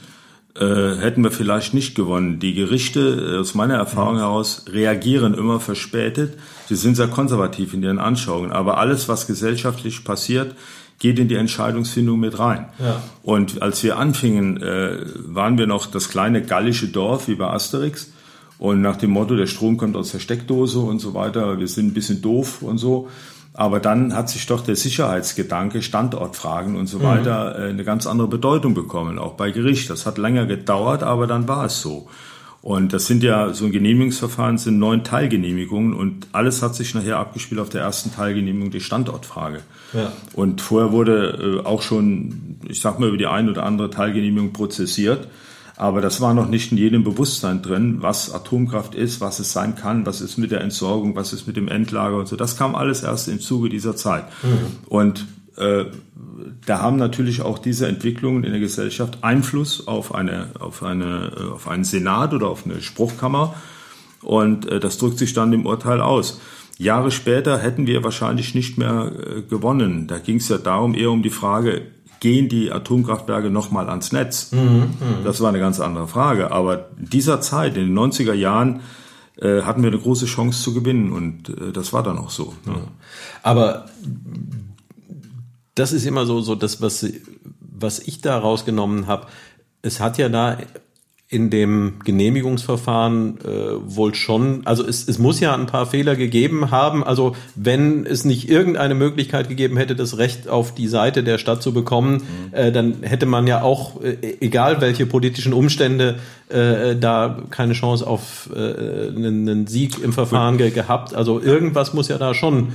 äh, hätten wir vielleicht nicht gewonnen. Die Gerichte, äh, aus meiner Erfahrung Mhm. heraus, reagieren immer verspätet. Sie sind sehr konservativ in ihren Anschauungen. Aber alles, was gesellschaftlich passiert, geht in die Entscheidungsfindung mit rein. Ja. Und als wir anfingen, äh, waren wir noch das kleine gallische Dorf wie bei Asterix. Und nach dem Motto, der Strom kommt aus der Steckdose und so weiter, wir sind ein bisschen doof und so. Aber dann hat sich doch der Sicherheitsgedanke, Standortfragen und so weiter, äh, eine ganz andere Bedeutung bekommen, auch bei Gericht. Das hat länger gedauert, aber dann war es so. Und das sind ja, so ein Genehmigungsverfahren sind neun Teilgenehmigungen und alles hat sich nachher abgespielt auf der ersten Teilgenehmigung, die Standortfrage. Ja. Und vorher wurde äh, auch schon, ich sag mal, über die ein oder andere Teilgenehmigung prozessiert. Aber das war noch nicht in jedem Bewusstsein drin, was Atomkraft ist, was es sein kann, was ist mit der Entsorgung, was ist mit dem Endlager und so. Das kam alles erst im Zuge dieser Zeit. Und äh, da haben natürlich auch diese Entwicklungen in der Gesellschaft Einfluss auf eine, auf eine, äh, auf einen Senat oder auf eine Spruchkammer. Und äh, das drückt sich dann im Urteil aus. Jahre später hätten wir wahrscheinlich nicht mehr äh, gewonnen. Da ging es ja darum, eher um die Frage, gehen die Atomkraftwerke nochmal ans Netz? das war eine ganz andere Frage. Aber in dieser Zeit, in den 90er Jahren, äh, hatten wir eine große Chance zu gewinnen und äh, das war dann auch so. Ne? Aber das ist immer so, so das, was, was ich da rausgenommen habe. Es hat ja da in dem Genehmigungsverfahren äh, wohl schon, also es, es muss ja ein paar Fehler gegeben haben. Also wenn es nicht irgendeine Möglichkeit gegeben hätte, das Recht auf die Seite der Stadt zu bekommen, mhm. äh, dann hätte man ja auch, äh, egal welche politischen Umstände, äh, da keine Chance auf äh, einen, einen Sieg im Verfahren ge gehabt. Also irgendwas muss ja da schon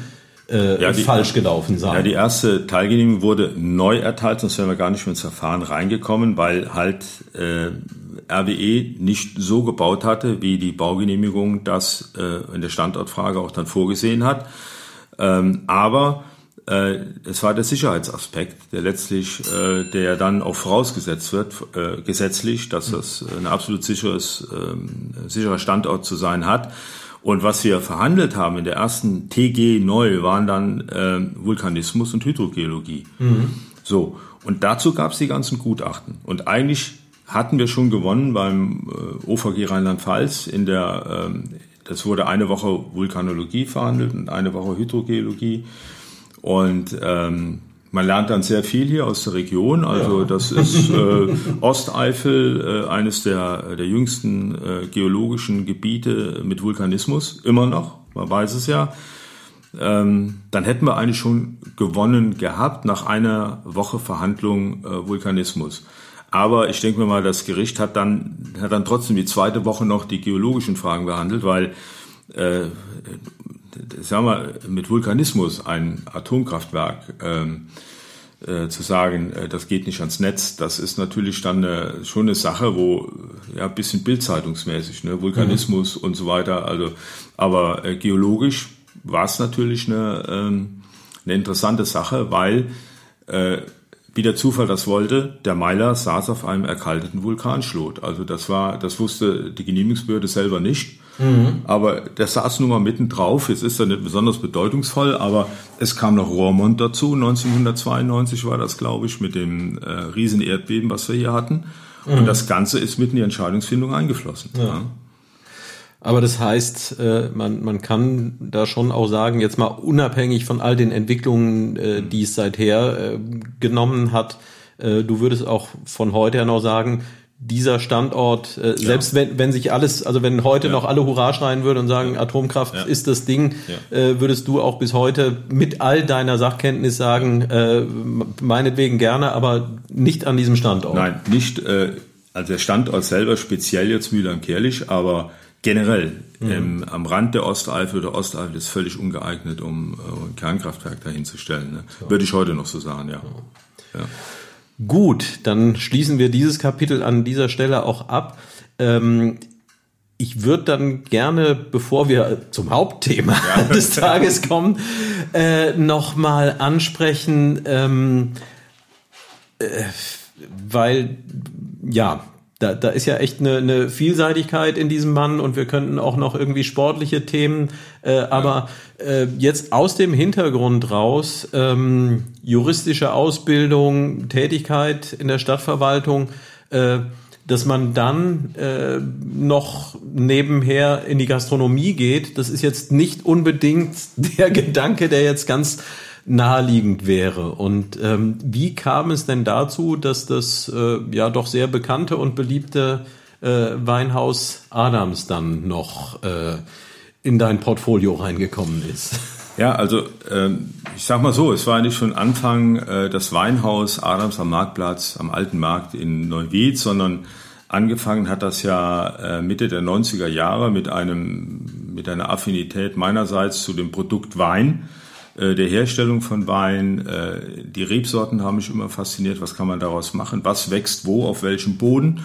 äh, ja, die, falsch gelaufen sein. Ja, die erste Teilgenehmigung wurde neu erteilt, sonst wären wir gar nicht mehr ins Verfahren reingekommen, weil halt äh, RWE nicht so gebaut hatte, wie die Baugenehmigung das äh, in der Standortfrage auch dann vorgesehen hat. Ähm, aber äh, es war der Sicherheitsaspekt, der letztlich, äh, der dann auch vorausgesetzt wird, äh, gesetzlich, dass das ein absolut sicheres, äh, sicherer Standort zu sein hat. Und was wir verhandelt haben in der ersten TG neu waren dann äh, Vulkanismus und Hydrogeologie. Mhm. So, und dazu gab es die ganzen Gutachten. Und eigentlich hatten wir schon gewonnen beim äh, OVG Rheinland-Pfalz in der, ähm, das wurde eine Woche Vulkanologie verhandelt und eine Woche Hydrogeologie. Und ähm, man lernt dann sehr viel hier aus der Region. Also ja. das ist äh, Osteifel, äh, eines der, der jüngsten äh, geologischen Gebiete mit Vulkanismus, immer noch, man weiß es ja. Ähm, dann hätten wir eigentlich schon gewonnen gehabt nach einer Woche Verhandlung äh, Vulkanismus. Aber ich denke mir mal, das Gericht hat dann, hat dann trotzdem die zweite Woche noch die geologischen Fragen behandelt, weil äh, sagen wir, mit Vulkanismus ein Atomkraftwerk ähm, äh, zu sagen, äh, das geht nicht ans Netz, das ist natürlich dann eine, schon eine Sache, wo ja ein bisschen bildzeitungsmäßig, ne, Vulkanismus mhm. und so weiter. Also, aber äh, geologisch war es natürlich eine, ähm, eine interessante Sache, weil äh, wie der Zufall das wollte, der Meiler saß auf einem erkalteten Vulkanschlot. Also das war, das wusste die Genehmigungsbehörde selber nicht. Mhm. Aber der saß nun mal mitten drauf. Es ist ja nicht besonders bedeutungsvoll, aber es kam noch Rohrmond dazu. 1992 war das, glaube ich, mit dem äh, riesen Erdbeben, was wir hier hatten. Mhm. Und das Ganze ist mitten in die Entscheidungsfindung eingeflossen. Ja. Ja. Aber das heißt, äh, man, man kann da schon auch sagen, jetzt mal unabhängig von all den Entwicklungen, äh, die es seither äh, genommen hat, du würdest auch von heute her noch sagen, dieser Standort, äh, selbst wenn, wenn sich alles, also wenn heute ja. noch alle Hurra schreien würden und sagen, ja. Atomkraft ja. ist das Ding, äh, würdest du auch bis heute mit all deiner Sachkenntnis sagen, äh, meinetwegen gerne, aber nicht an diesem Standort. Nein, nicht, also der Standort selber speziell jetzt Mühlheim-Kerlich, aber generell mhm. ähm, am Rand der Osteifel oder Osteifel ist völlig ungeeignet, um äh, ein Kernkraftwerk dahinzustellen. Ne? So. Würde ich heute noch so sagen, ja. ja. Gut, dann schließen wir dieses Kapitel an dieser Stelle auch ab. Ähm, ich würde dann gerne, bevor wir zum Hauptthema ja. des Tages kommen, äh, nochmal ansprechen, ähm, äh, weil ja, da, da ist ja echt eine, eine Vielseitigkeit in diesem Mann und wir könnten auch noch irgendwie sportliche Themen, äh, aber äh, jetzt aus dem Hintergrund raus, ähm, juristische Ausbildung, Tätigkeit in der Stadtverwaltung, äh, dass man dann äh, noch nebenher in die Gastronomie geht, das ist jetzt nicht unbedingt der Gedanke, der jetzt ganz naheliegend wäre. Und ähm, wie kam es denn dazu, dass das äh, ja doch sehr bekannte und beliebte äh, Weinhaus Adams dann noch äh, in dein Portfolio reingekommen ist? Ja, also ähm, ich sag mal so, es war nicht schon Anfang äh, das Weinhaus Adams am Marktplatz, am Alten Markt in Neuwied, sondern angefangen hat das ja äh, Mitte der 90er Jahre mit einem mit einer Affinität meinerseits zu dem Produkt Wein äh, der Herstellung von Wein. Äh, die Rebsorten haben mich immer fasziniert. Was kann man daraus machen? Was wächst wo, auf welchem Boden?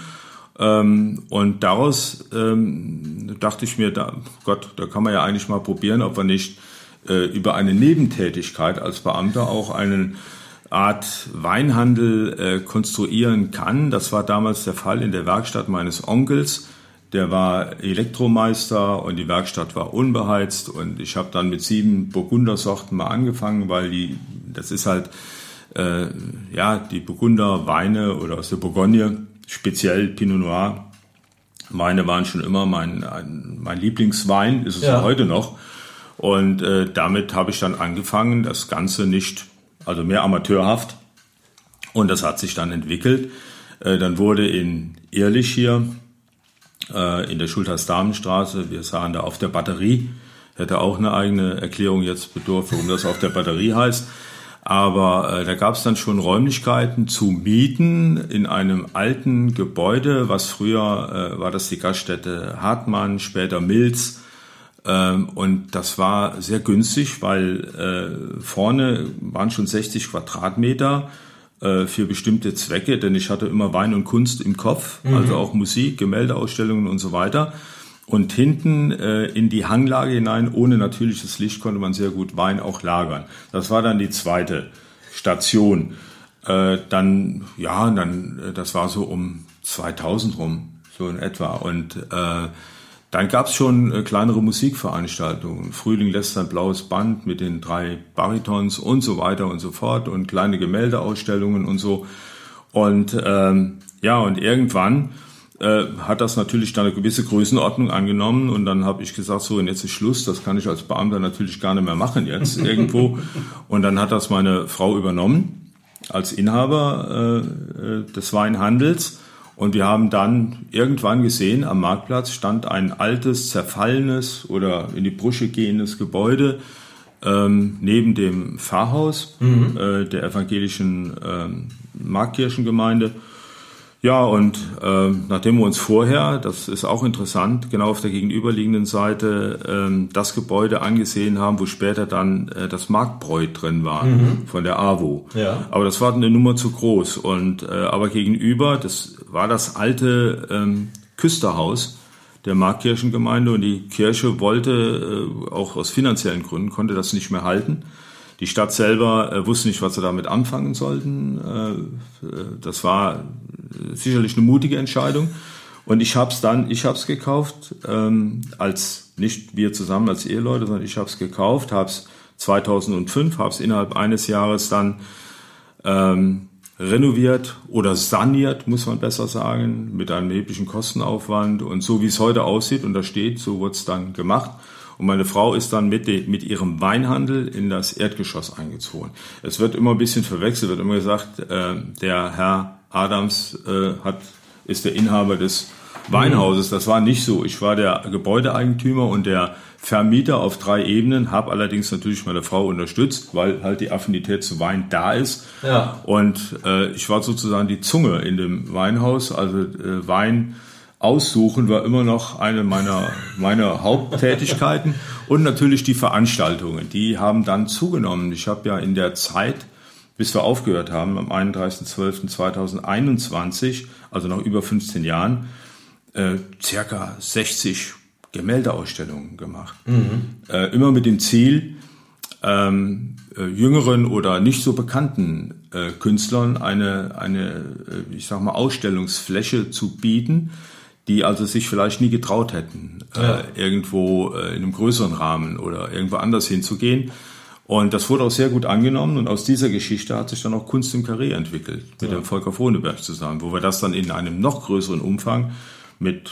Ähm, und daraus ähm, dachte ich mir, da, Gott, da kann man ja eigentlich mal probieren, ob wir nicht äh, über eine Nebentätigkeit als Beamter auch einen Art Weinhandel konstruieren kann. Das war damals der Fall in der Werkstatt meines Onkels der war Elektromeister und die Werkstatt war unbeheizt und ich habe dann mit sieben Burgundersorten mal angefangen, weil die, das ist halt, äh, ja, die Burgunder Weine oder aus der Bourgogne, speziell Pinot Noir, meine waren schon immer mein, mein Lieblingswein, ist es ja. heute noch. Und äh, damit habe ich dann angefangen, das Ganze nicht, also mehr amateurhaft. Und das hat sich dann entwickelt. Äh, dann wurde in Ehrlich hier äh, in der Schultheiß-Damenstraße. Wir sahen da auf der Batterie. Hätte auch eine eigene Erklärung jetzt bedurft, warum das auf der Batterie heißt. Aber äh, da gab es dann schon Räumlichkeiten zu mieten in einem alten Gebäude, was früher äh, war das die Gaststätte Hartmann, später Milz. Ähm, und das war sehr günstig, weil äh, vorne waren schon 60 Quadratmeter äh, für bestimmte Zwecke, denn ich hatte immer Wein und Kunst im Kopf, mhm. also auch Musik, Gemäldeausstellungen und so weiter. Und hinten äh, in die Hanglage hinein, ohne natürliches Licht, konnte man sehr gut Wein auch lagern. Das war dann die zweite Station. Äh, dann, ja, dann, äh, das war so um 2000 rum, so in etwa. Und äh, dann gab es schon äh, kleinere Musikveranstaltungen. Frühling lässt ein blaues Band mit den drei Baritons und so weiter und so fort und kleine Gemäldeausstellungen und so. Und ähm, ja, und irgendwann äh, hat das natürlich dann eine gewisse Größenordnung angenommen und dann habe ich gesagt, so und jetzt ist Schluss, das kann ich als Beamter natürlich gar nicht mehr machen jetzt irgendwo. Und dann hat das meine Frau übernommen als Inhaber äh, äh des Weinhandels und wir haben dann irgendwann gesehen, am Marktplatz stand ein altes, zerfallenes oder in die Brüche gehendes Gebäude ähm, neben dem Pfarrhaus mhm. äh, der evangelischen ähm, Markkirchengemeinde. Ja, und äh, nachdem wir uns vorher, das ist auch interessant, genau auf der gegenüberliegenden Seite äh, das Gebäude angesehen haben, wo später dann äh, das Marktbräu drin war mhm. von der AWO. Ja. Aber das war eine Nummer zu groß. Und äh, aber gegenüber, das war das alte ähm, Küsterhaus der Markkirchengemeinde und die Kirche wollte äh, auch aus finanziellen Gründen konnte das nicht mehr halten. Die Stadt selber äh, wusste nicht, was sie damit anfangen sollten. Äh, äh das war sicherlich eine mutige Entscheidung. Und ich habe es dann, ich habe es gekauft, ähm, als nicht wir zusammen als Eheleute, sondern ich habe es gekauft, habe es 2005, habe es innerhalb eines Jahres dann ähm, renoviert oder saniert, muss man besser sagen, mit einem erheblichen Kostenaufwand. Und so wie es heute aussieht, und da steht, so wurde es dann gemacht. Und meine Frau ist dann mit, mit ihrem Weinhandel in das Erdgeschoss eingezogen. Es wird immer ein bisschen verwechselt, wird immer gesagt, äh, der Herr Adams äh, hat, ist der Inhaber des Weinhauses. Das war nicht so. Ich war der Gebäudeeigentümer und der Vermieter auf drei Ebenen, habe allerdings natürlich meine Frau unterstützt, weil halt die Affinität zu Wein da ist. Ja. Und äh, ich war sozusagen die Zunge in dem Weinhaus. Also äh, Wein aussuchen war immer noch eine meiner, meiner Haupttätigkeiten. Und natürlich die Veranstaltungen, die haben dann zugenommen. Ich habe ja in der Zeit bis wir aufgehört haben, am 31.12.2021, also nach über 15 Jahren, äh, circa 60 Gemäldeausstellungen gemacht. Mhm. Äh, immer mit dem Ziel, ähm, äh, jüngeren oder nicht so bekannten äh, Künstlern eine, eine, äh, ich sag mal, Ausstellungsfläche zu bieten, die also sich vielleicht nie getraut hätten, äh, ja. irgendwo in einem größeren Rahmen oder irgendwo anders hinzugehen. Und das wurde auch sehr gut angenommen und aus dieser Geschichte hat sich dann auch Kunst im Carré entwickelt, mit ja. dem Volker Frohneberg zusammen, wo wir das dann in einem noch größeren Umfang mit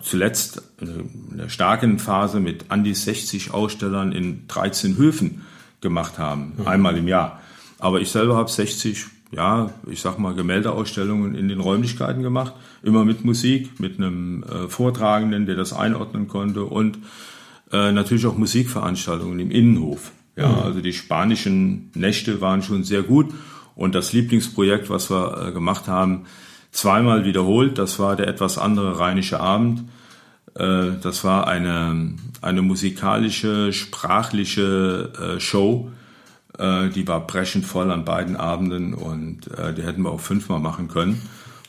zuletzt in der starken Phase mit an die 60 Ausstellern in 13 Höfen gemacht haben, mhm. einmal im Jahr. Aber ich selber habe 60, ja, ich sag mal Gemäldeausstellungen in den Räumlichkeiten gemacht, immer mit Musik, mit einem äh, Vortragenden, der das einordnen konnte und äh, natürlich auch Musikveranstaltungen im Innenhof. Ja, mhm. also die spanischen Nächte waren schon sehr gut. Und das Lieblingsprojekt, was wir äh, gemacht haben, zweimal wiederholt, das war der etwas andere Rheinische Abend. Äh, das war eine, eine musikalische, sprachliche äh, Show. Äh, die war brechend voll an beiden Abenden und äh, die hätten wir auch fünfmal machen können.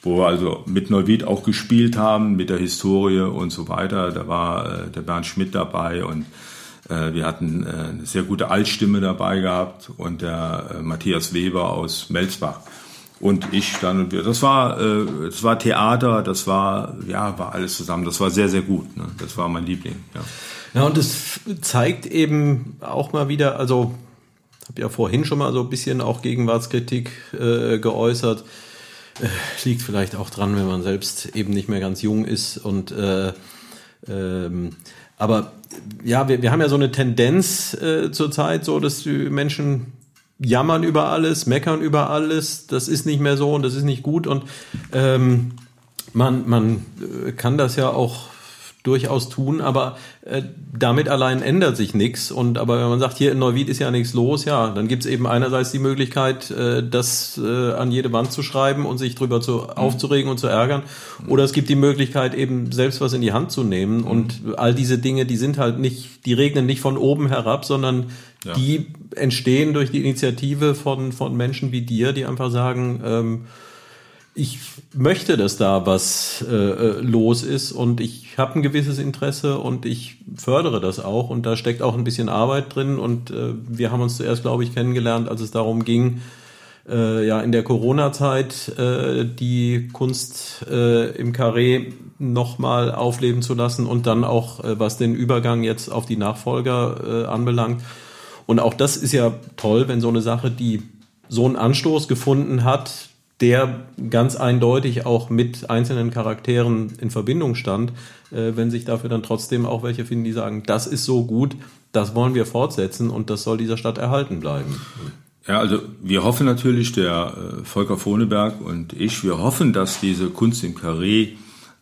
Wo wir also mit Neuwied auch gespielt haben, mit der Historie und so weiter. Da war äh, der Bernd Schmidt dabei und wir hatten äh, eine sehr gute Altstimme dabei gehabt und der äh, Matthias Weber aus Melzbach und ich dann und wir. Das war, das war Theater, das war, ja, war alles zusammen. Das war sehr, sehr gut. Ne? Das war mein Liebling. Ja. ja, und es zeigt eben auch mal wieder, also habe ja vorhin schon mal so ein bisschen auch Gegenwartskritik äh, geäußert. Äh, liegt vielleicht auch dran, wenn man selbst eben nicht mehr ganz jung ist und äh, ähm, aber ja, wir, wir haben ja so eine Tendenz äh, zurzeit, so dass die Menschen jammern über alles, meckern über alles, das ist nicht mehr so und das ist nicht gut. Und ähm, Man, man äh, kann das ja auch durchaus tun, aber äh, damit allein ändert sich nichts. Und aber wenn man sagt, hier in Neuwied ist ja nichts los, ja, dann gibt es eben einerseits die Möglichkeit, äh, das äh, an jede Wand zu schreiben und sich drüber zu mhm. aufzuregen und zu ärgern. Oder es gibt die Möglichkeit, eben selbst was in die Hand zu nehmen. Mhm. Und all diese Dinge, die sind halt nicht, die regnen nicht von oben herab, sondern ja. die entstehen durch die Initiative von, von Menschen wie dir, die einfach sagen, ähm, ich möchte, dass da was äh, äh, los ist und ich habe ein gewisses Interesse und ich fördere das auch und da steckt auch ein bisschen Arbeit drin und äh, wir haben uns zuerst, glaube ich, kennengelernt, als es darum ging, äh, ja in der Corona-Zeit äh, die Kunst äh, im Carré nochmal aufleben zu lassen und dann auch, äh, was den Übergang jetzt auf die Nachfolger äh, anbelangt. Und auch das ist ja toll, wenn so eine Sache, die so einen Anstoß gefunden hat, der ganz eindeutig auch mit einzelnen Charakteren in Verbindung stand, äh, wenn sich dafür dann trotzdem auch welche finden, die sagen, das ist so gut, das wollen wir fortsetzen und das soll dieser Stadt erhalten bleiben. Ja, also wir hoffen natürlich, der äh, Volker Foneberg und ich, wir hoffen, dass diese Kunst im Carré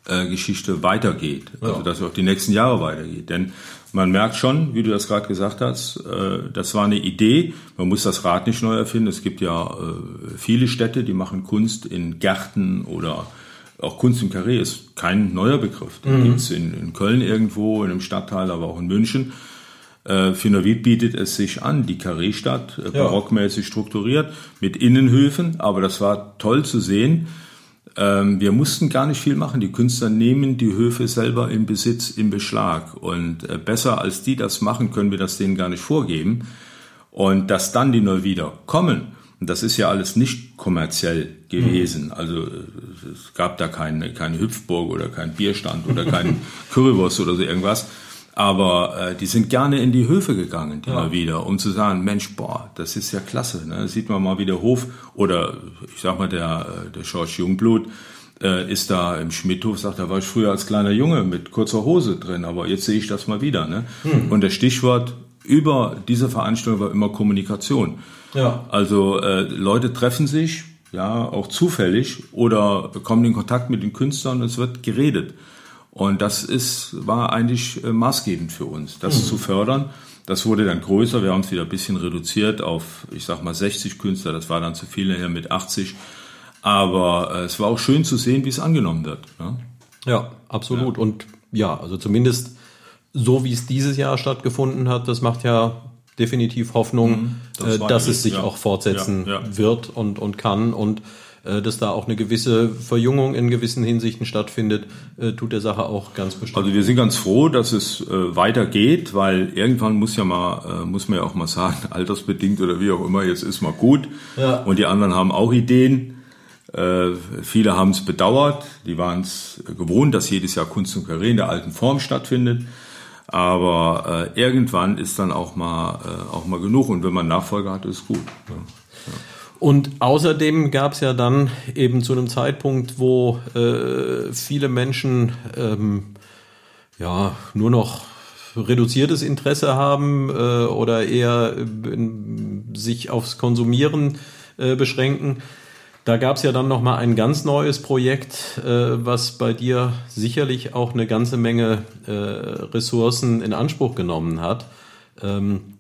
äh, Geschichte weitergeht, also dass sie auch die nächsten Jahre weitergeht. Denn man merkt schon, wie du das gerade gesagt hast, äh, das war eine Idee. Man muss das Rad nicht neu erfinden. Es gibt ja äh, viele Städte, die machen Kunst in Gärten oder auch Kunst im Carré ist kein neuer Begriff. Den mhm. gibt's in, in Köln irgendwo, in einem Stadtteil, aber auch in München. Äh, für Neuwied bietet es sich an, die Carré-Stadt, äh, barockmäßig strukturiert, mit Innenhöfen, aber das war toll zu sehen, wir mussten gar nicht viel machen. Die Künstler nehmen die Höfe selber in Besitz, in Beschlag. Und äh, besser als die das machen, können wir das denen gar nicht vorgeben. Und dass dann die Neuwieder kommen, das ist ja alles nicht kommerziell gewesen. Mhm. Also äh, es gab da keine, keine Hüpfburg oder kein Bierstand oder kein Currywurst oder so irgendwas, aber äh, die sind gerne in die Höfe gegangen, die ja. mal wieder, um zu sagen, Mensch, boah, das ist ja klasse. Ne? sieht man mal, wie der Hof oder ich sag mal, der, äh, der Schorsch Jungblut äh, ist da im Schmidthof, sagt, da war ich früher als kleiner Junge mit kurzer Hose drin, aber jetzt sehe ich das mal wieder. Ne? Hm. Und das Stichwort über diese Veranstaltung war immer Kommunikation. Ja. Also äh, Leute treffen sich, ja, auch zufällig oder kommen in Kontakt mit den Künstlern und es wird geredet. Und das ist, war eigentlich äh, maßgebend für uns, das mhm. zu fördern. Das wurde dann größer. Wir haben es wieder ein bisschen reduziert auf, ich sag mal, 60 Künstler. Das war dann zu viel nachher mit 80. Aber äh, es war auch schön zu sehen, wie es angenommen wird. Ne? Ja, absolut. Ja. Und ja, also zumindest so wie es dieses Jahr stattgefunden hat, das macht ja definitiv Hoffnung, mhm, das äh, dass es sich ja. auch fortsetzen ja, wird und, und kann. Und dass da auch eine gewisse Verjüngung in gewissen Hinsichten stattfindet, äh, tut der Sache auch ganz bestimmt. Also wir sind ganz froh, dass es äh, weitergeht, weil irgendwann muss ja mal, muss man ja auch mal sagen, altersbedingt oder wie auch immer, jetzt ist mal gut. Ja. Und die anderen haben auch Ideen. viele haben es bedauert, die waren es gewohnt, dass jedes Jahr Kunst und Carré in der alten Form stattfindet. Aber äh, irgendwann ist dann auch mal, äh, auch mal genug und wenn man Nachfolger hat, ist gut. Ja. Und außerdem gab es ja dann eben zu einem Zeitpunkt, wo äh, viele Menschen ähm, ja nur noch reduziertes Interesse haben äh, oder eher äh, sich aufs Konsumieren äh, beschränken. Da gab es ja dann noch mal ein ganz neues Projekt, äh, was bei dir sicherlich auch eine ganze Menge äh, Ressourcen in Anspruch genommen hat. Ähm,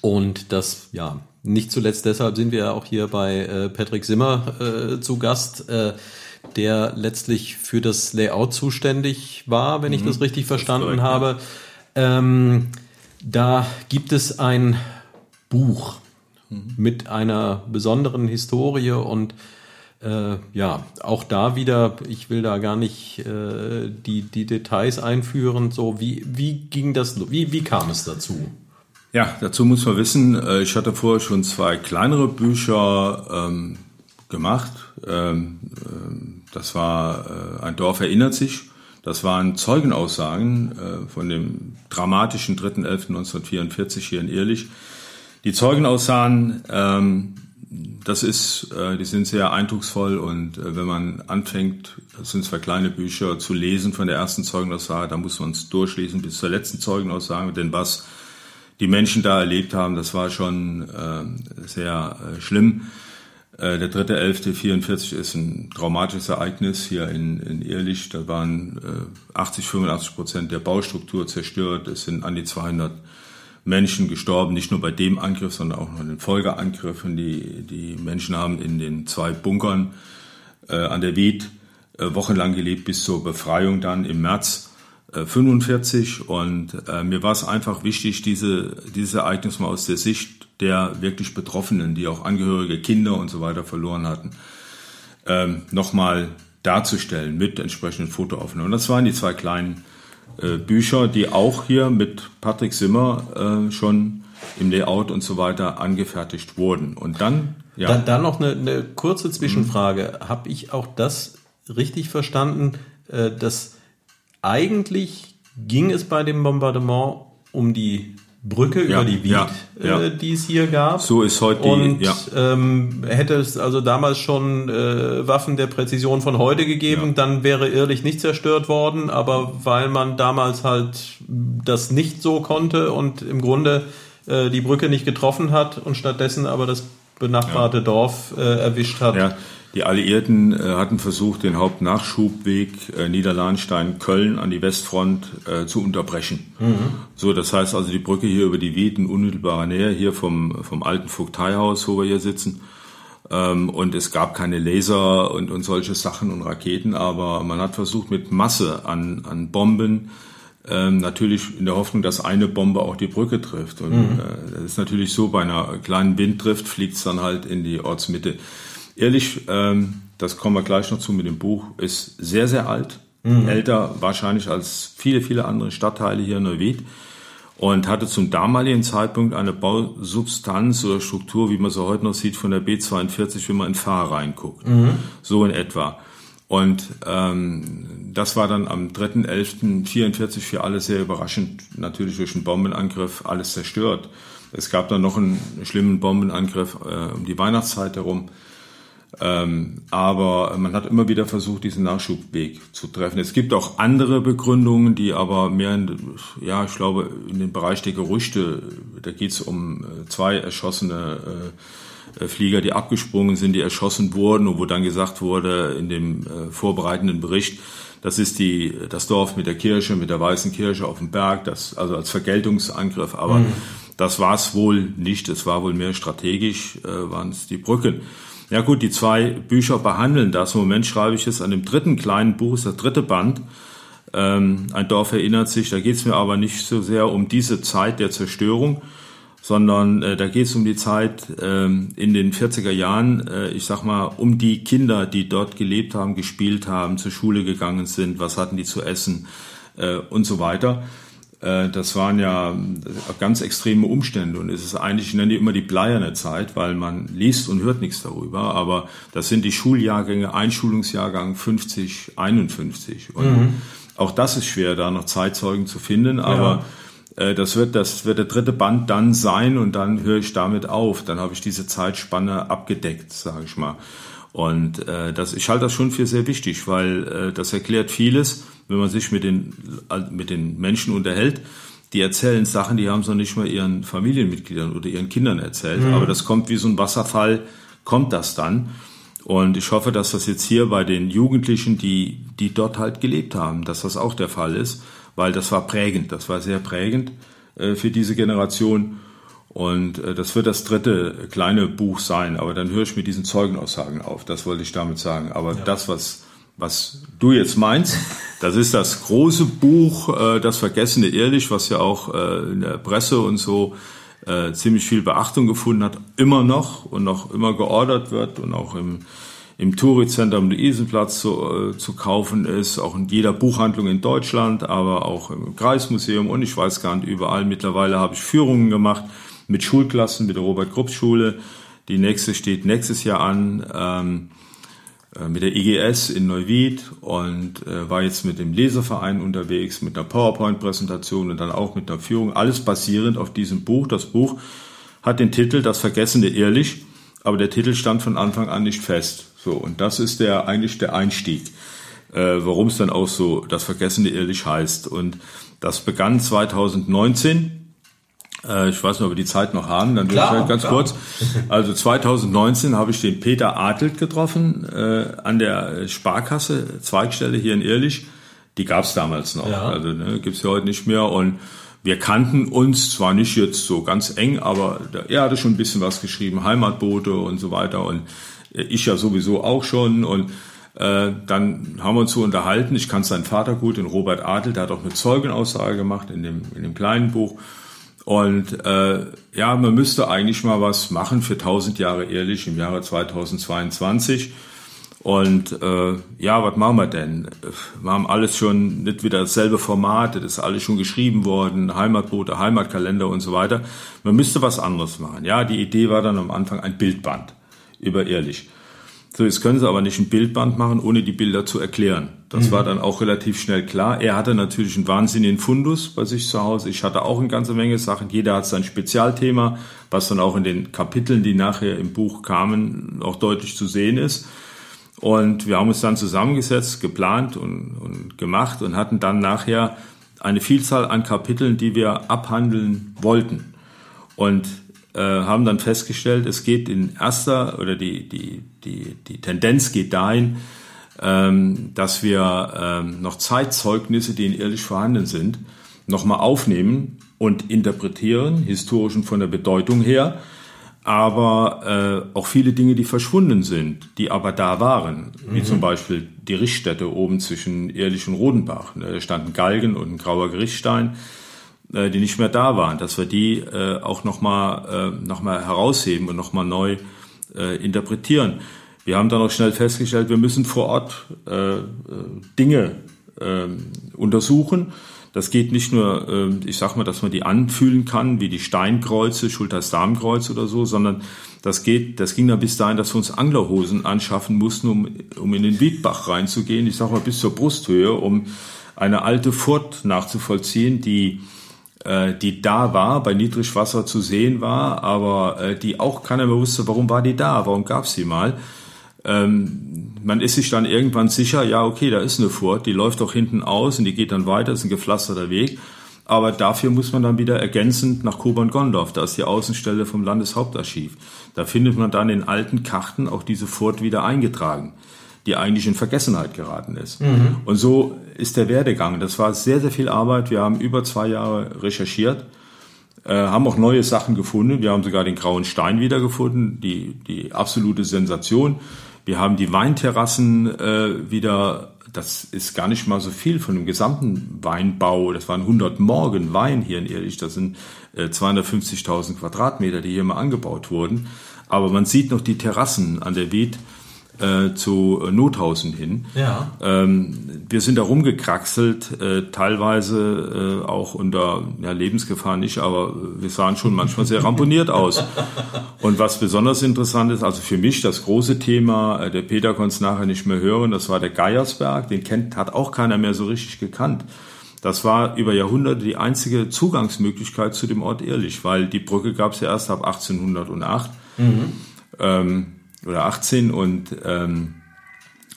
und das ja nicht zuletzt deshalb sind wir ja auch hier bei äh, Patrick Simmer äh, zu Gast, äh, der letztlich für das Layout zuständig war, wenn mhm. ich das richtig verstanden das habe. Ähm, da gibt es ein Buch mhm. mit einer besonderen Historie und äh, ja, auch da wieder, ich will da gar nicht äh, die, die Details einführen, so wie, wie ging das, wie, wie kam es dazu? Ja, dazu muss man wissen, äh, ich hatte vorher schon zwei kleinere Bücher ähm, gemacht. Ähm, ähm, das war äh, Ein Dorf erinnert sich. Das waren Zeugenaussagen äh, von dem dramatischen 3.11.1944 hier in Ehrlich. Die Zeugenaussagen, ähm, das ist, äh, die sind sehr eindrucksvoll und äh, wenn man anfängt, das sind zwei kleine Bücher, zu lesen von der ersten Zeugenaussage, da muss man es durchlesen bis zur letzten Zeugenaussage, denn was die Menschen da erlebt haben, das war schon äh, sehr äh, schlimm. Äh, der 3.11.44 ist ein traumatisches Ereignis hier in, in Ehrlich. Da waren äh, 80, 85 Prozent der Baustruktur zerstört. Es sind an die 200 Menschen gestorben, nicht nur bei dem Angriff, sondern auch noch in den Folgeangriffen. Die, die Menschen haben in den zwei Bunkern äh, an der Wied äh, wochenlang gelebt bis zur Befreiung dann im März 45. Und äh, mir war es einfach wichtig, diese, dieses Ereignis mal aus der Sicht der wirklich Betroffenen, die auch Angehörige, Kinder und so weiter verloren hatten, ähm, nochmal darzustellen mit entsprechenden Fotoaufnahmen. Und das waren die zwei kleinen äh, Bücher, die auch hier mit Patrick Simmer äh, schon im Layout und so weiter angefertigt wurden. Und dann, ja. Dann, dann noch eine, eine kurze Zwischenfrage. Mhm. Habe ich auch das richtig verstanden, äh, dass eigentlich ging es bei dem Bombardement um die Brücke ja, über die Wied, ja, ja. Äh, die es hier gab. So ist heute die, Und ja. ähm, hätte es also damals schon äh, Waffen der Präzision von heute gegeben, dann wäre Irrlich nicht zerstört worden, aber weil man damals halt das nicht so konnte und im Grunde äh, die Brücke nicht getroffen hat und stattdessen aber das benachbarte Dorf äh, erwischt hat. Die Alliierten äh, hatten versucht, den Hauptnachschubweg äh, Niederlahnstein-Köln an die Westfront äh, zu unterbrechen. Mhm. So, das heißt also die Brücke hier über die Wied in unmittelbarer Nähe hier vom, vom alten Vogteihaus, wo wir hier sitzen. Ähm, und es gab keine Laser und, und solche Sachen und Raketen, aber man hat versucht mit Masse an, an Bomben, ähm, natürlich in der Hoffnung, dass eine Bombe auch die Brücke trifft. Und mhm. äh, das ist natürlich so, bei einer kleinen Windrift fliegt es dann halt in die Ortsmitte. Ehrlich, ähm, das kommen wir gleich noch zu mit dem Buch, ist sehr, sehr alt. Mhm. Älter wahrscheinlich als viele, viele andere Stadtteile hier in Neuwied. Und hatte zum damaligen Zeitpunkt eine Bausubstanz oder Struktur, wie man so heute noch sieht, von der B42, wenn man in Fahr reinguckt. Mhm. So in etwa. Und ähm, das war dann am 3.11.44 für alle sehr überraschend. Natürlich durch einen Bombenangriff alles zerstört. Es gab dann noch einen schlimmen Bombenangriff äh, um die Weihnachtszeit herum. Ähm, aber man hat immer wieder versucht, diesen Nachschubweg zu treffen. Es gibt auch andere Begründungen, die aber mehr, in, ja, ich glaube, in den Bereich der Gerüchte, da geht es um äh, zwei erschossene äh, äh, Flieger, die abgesprungen sind, die erschossen wurden und wo dann gesagt wurde in dem äh, vorbereitenden Bericht, das ist die, das Dorf mit der Kirche, mit der weißen Kirche auf dem Berg, das, also als Vergeltungsangriff, aber mhm. das war es wohl nicht. Es war wohl mehr strategisch, äh, waren es die Brücken. Ja gut, die zwei Bücher behandeln das. Im Moment schreibe ich es an dem dritten kleinen Buch, das dritte Band. Ähm, ein Dorf erinnert sich. Da geht es mir aber nicht so sehr um diese Zeit der Zerstörung, sondern äh, da geht es um die Zeit ähm, in den 40er Jahren, äh, ich sag mal, um die Kinder, die dort gelebt haben, gespielt haben, zur Schule gegangen sind, was hatten die zu essen äh, und so weiter. Äh, das waren ja ganz extreme Umstände und es ist eigentlich, ich nenne die immer die bleierne Zeit, weil man liest und hört nichts darüber, aber das sind die Schuljahrgänge, Einschulungsjahrgang 50, 51 und mhm. auch das ist schwer, da noch Zeitzeugen zu finden, aber ja. äh, das wird, das wird der dritte Band dann sein und dann höre ich damit auf, dann habe ich diese Zeitspanne abgedeckt, sage ich mal. Und äh, das, ich halte das schon für sehr wichtig, weil äh, das erklärt vieles wenn man sich mit den, mit den Menschen unterhält, die erzählen Sachen, die haben sie nicht mal ihren Familienmitgliedern oder ihren Kindern erzählt. Mhm. Aber das kommt wie so ein Wasserfall, kommt das dann. Und ich hoffe, dass das jetzt hier bei den Jugendlichen, die, die dort halt gelebt haben, dass das auch der Fall ist, weil das war prägend, das war sehr prägend äh, für diese Generation. Und äh, das wird das dritte kleine Buch sein, aber dann höre ich mit diesen Zeugenaussagen auf. Das wollte ich damit sagen. Aber ja. das, was was du jetzt meinst. Das ist das große Buch, äh, Das Vergessene Ehrlich, was ja auch äh, in der Presse und so äh, ziemlich viel Beachtung gefunden hat, immer noch und noch immer geordert wird und auch im, im Touri-Center am Luisenplatz zu, äh, zu kaufen ist, auch in jeder Buchhandlung in Deutschland, aber auch im Kreismuseum und ich weiß gar nicht überall. Mittlerweile habe ich Führungen gemacht mit Schulklassen, mit der Robert-Krupp-Schule. Die nächste steht nächstes Jahr an. Ähm, äh, mit der IGS in Neuwied und äh, war jetzt mit dem Leserverein unterwegs, mit einer PowerPoint-Präsentation und dann auch mit einer Führung. Alles basierend auf diesem Buch. Das Buch hat den Titel Das Vergessene Ehrlich, aber der Titel stand von Anfang an nicht fest. So, und das ist der eigentlich der Einstieg, äh, warum es dann auch so Das Vergessene Ehrlich heißt. Und das begann 2019 Äh, ich weiß nicht, ob wir die Zeit noch haben, dann klar, vielleicht ganz klar. kurz. Also 2019 habe ich den Peter Adelt getroffen äh, an der Sparkasse, Zweigstelle hier in Ehrlich. Die gab es damals noch, ja. also ne, gibt es ja heute nicht mehr. Und wir kannten uns zwar nicht jetzt so ganz eng, aber er hatte schon ein bisschen was geschrieben, Heimatboote und so weiter. Und ich ja sowieso auch schon. Und äh, dann haben wir uns so unterhalten. Ich kannte seinen Vater gut, den Robert Adel, der hat auch eine Zeugenaussage gemacht in dem, in dem kleinen Buch. Und äh, ja, man müsste eigentlich mal was machen für 1000 Jahre ehrlich im Jahre 2022. Und äh, ja, was machen wir denn? Wir haben alles schon nicht wieder dasselbe Format, das ist alles schon geschrieben worden, Heimatboote, Heimatkalender und so weiter. Man müsste was anderes machen. Ja, die Idee war dann am Anfang ein Bildband über ehrlich. So, jetzt können sie aber nicht ein Bildband machen, ohne die Bilder zu erklären. Das mhm. war dann auch relativ schnell klar. Er hatte natürlich einen wahnsinnigen Fundus bei sich zu Hause. Ich hatte auch eine ganze Menge Sachen. Jeder hat sein Spezialthema, was dann auch in den Kapiteln, die nachher im Buch kamen, auch deutlich zu sehen ist. Und wir haben uns dann zusammengesetzt, geplant und, und gemacht und hatten dann nachher eine Vielzahl an Kapiteln, die wir abhandeln wollten. Und äh, haben dann festgestellt, es geht in erster oder die, die, die, die Tendenz geht dahin, ähm, dass wir ähm, noch Zeitzeugnisse, die in Ehrlich vorhanden sind, nochmal aufnehmen und interpretieren, historisch und von der Bedeutung her, aber äh, auch viele Dinge, die verschwunden sind, die aber da waren, mhm. wie zum Beispiel die Richtstätte oben zwischen Ehrlich und Rodenbach. Da standen Galgen und ein grauer Gerichtsstein äh, die nicht mehr da waren, dass wir die äh, auch nochmal äh, noch mal herausheben und nochmal neu äh, interpretieren. Wir haben dann auch schnell festgestellt, wir müssen vor Ort äh, äh Dinge äh, untersuchen. Das geht nicht nur, äh, ich sag mal, dass man die anfühlen kann, wie die Steinkreuze, Schultersdarmkreuz oder so, sondern das geht, das ging dann bis dahin, dass wir uns Anglerhosen anschaffen mussten, um, um in den Wiedbach reinzugehen. Ich sag mal bis zur Brusthöhe, um eine alte Furt nachzuvollziehen, die äh, die da war, bei Niedrigwasser zu sehen war, aber äh, die auch keiner mehr wusste, warum war die da, warum gab es sie mal. Ähm, man ist sich dann irgendwann sicher, ja, okay, da ist eine Furt, die läuft doch hinten aus und die geht dann weiter, ist ein gepflasterter Weg. Aber dafür muss man dann wieder ergänzend nach Kobern-Gondorf, da ist die Außenstelle vom Landeshauptarchiv. Da findet man dann in alten Karten auch diese Furt wieder eingetragen die eigentlich in Vergessenheit geraten ist. Mhm. Und so ist der Werdegang. Das war sehr, sehr viel Arbeit. Wir haben über zwei Jahre recherchiert, äh, haben auch neue Sachen gefunden. Wir haben sogar den grauen Stein wiedergefunden, die, die absolute Sensation. Wir haben die Weinterrassen äh, wieder, das ist gar nicht mal so viel von dem gesamten Weinbau. Das waren 100 Morgen Wein hier in Ehrlich. Das sind äh, 250.000 Quadratmeter, die hier mal angebaut wurden. Aber man sieht noch die Terrassen an der Wied äh, zu Nothausen hin. Ja. Ähm, wir sind da rumgekraxelt, äh, teilweise äh, auch unter ja, Lebensgefahr nicht, aber wir sahen schon manchmal sehr ramponiert aus. Und was besonders interessant ist, also für mich das große Thema, äh, der Peter konnte es nachher nicht mehr hören, das war der Geiersberg, den kennt, hat auch keiner mehr so richtig gekannt. Das war über Jahrhunderte die einzige Zugangsmöglichkeit zu dem Ort Ehrlich, weil die Brücke gab es ja erst ab 1808. Mhm. Ähm, oder 18 und ähm,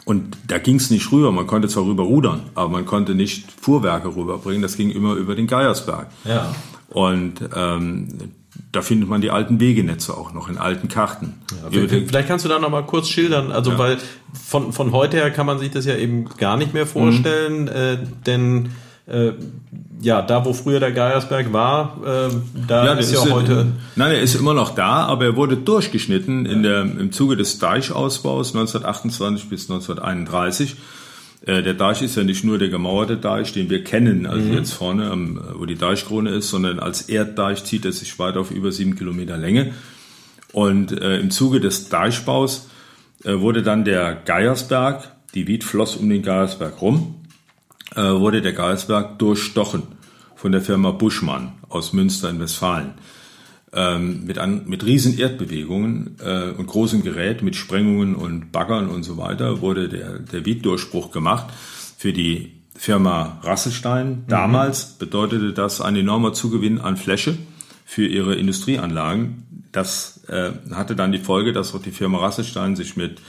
und da ging es nicht rüber. Man konnte zwar rüber rudern, aber man konnte nicht Fuhrwerke rüberbringen. Das ging immer über den Geiersberg. Ja. Und ähm, da findet man die alten Wegenetze auch noch in alten Karten. Ja, vielleicht kannst du da noch mal kurz schildern, also ja. weil von, von heute her kann man sich das ja eben gar nicht mehr vorstellen, mhm. äh, denn äh, ja, da wo früher der Geiersberg war, äh, da ja, ist ja ist, heute. Nein, er ist immer noch da, aber er wurde durchgeschnitten in der, im Zuge des Deichausbaus 1928 bis 1931. Äh, der Deich ist ja nicht nur der gemauerte Deich, den wir kennen, also mhm. jetzt vorne, am, wo die Deichkrone ist, sondern als Erddeich zieht er sich weiter auf über sieben Kilometer Länge. Und äh, im Zuge des Deichbaus äh, wurde dann der Geiersberg, die Wied floss um den Geiersberg rum äh, wurde der Geisberg durchstochen von der Firma Buschmann aus Münster in Westfalen. Ähm, mit, an, mit riesen Erdbewegungen äh, und großem Gerät, mit Sprengungen und Baggern und so weiter, wurde der, der Wieddurchbruch gemacht. Für die Firma Rasselstein mhm. damals bedeutete das ein enormer Zugewinn an Fläche für ihre Industrieanlagen. Das äh, hatte dann die Folge, dass auch die Firma Rasselstein sich mit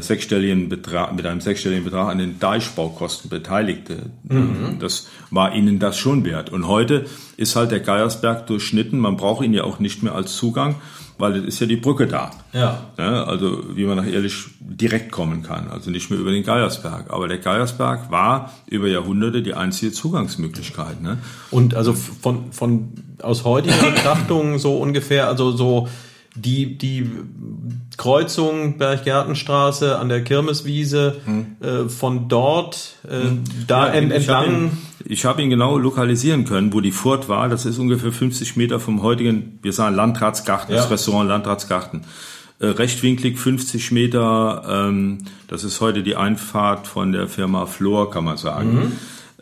sechsstelligen Betrag, mit einem sechsstelligen Betrag an den Deichbaukosten beteiligte. Mhm. Das war ihnen das schon wert. Und heute ist halt der Geiersberg durchschnitten. Man braucht ihn ja auch nicht mehr als Zugang, weil es ist ja die Brücke da. Ja. ja. Also wie man nach Ehrlich direkt kommen kann. Also nicht mehr über den Geiersberg. Aber der Geiersberg war über Jahrhunderte die einzige Zugangsmöglichkeit. Ne? Und also von, von aus heutiger Betrachtung so ungefähr, also so die, die Kreuzung Berggärtenstraße an der Kirmeswiese, hm. äh, von dort äh, hm. da ja, ent, entlang. Ich habe ihn, hab ihn, genau lokalisieren können, wo die Furt war. Das ist ungefähr 50 Meter vom heutigen, wir sagen Landratsgarten, ja. das Restaurant Landratsgarten. Äh, rechtwinklig 50 Meter, ähm, das ist heute die Einfahrt von der Firma Flor, kann man sagen. Mhm.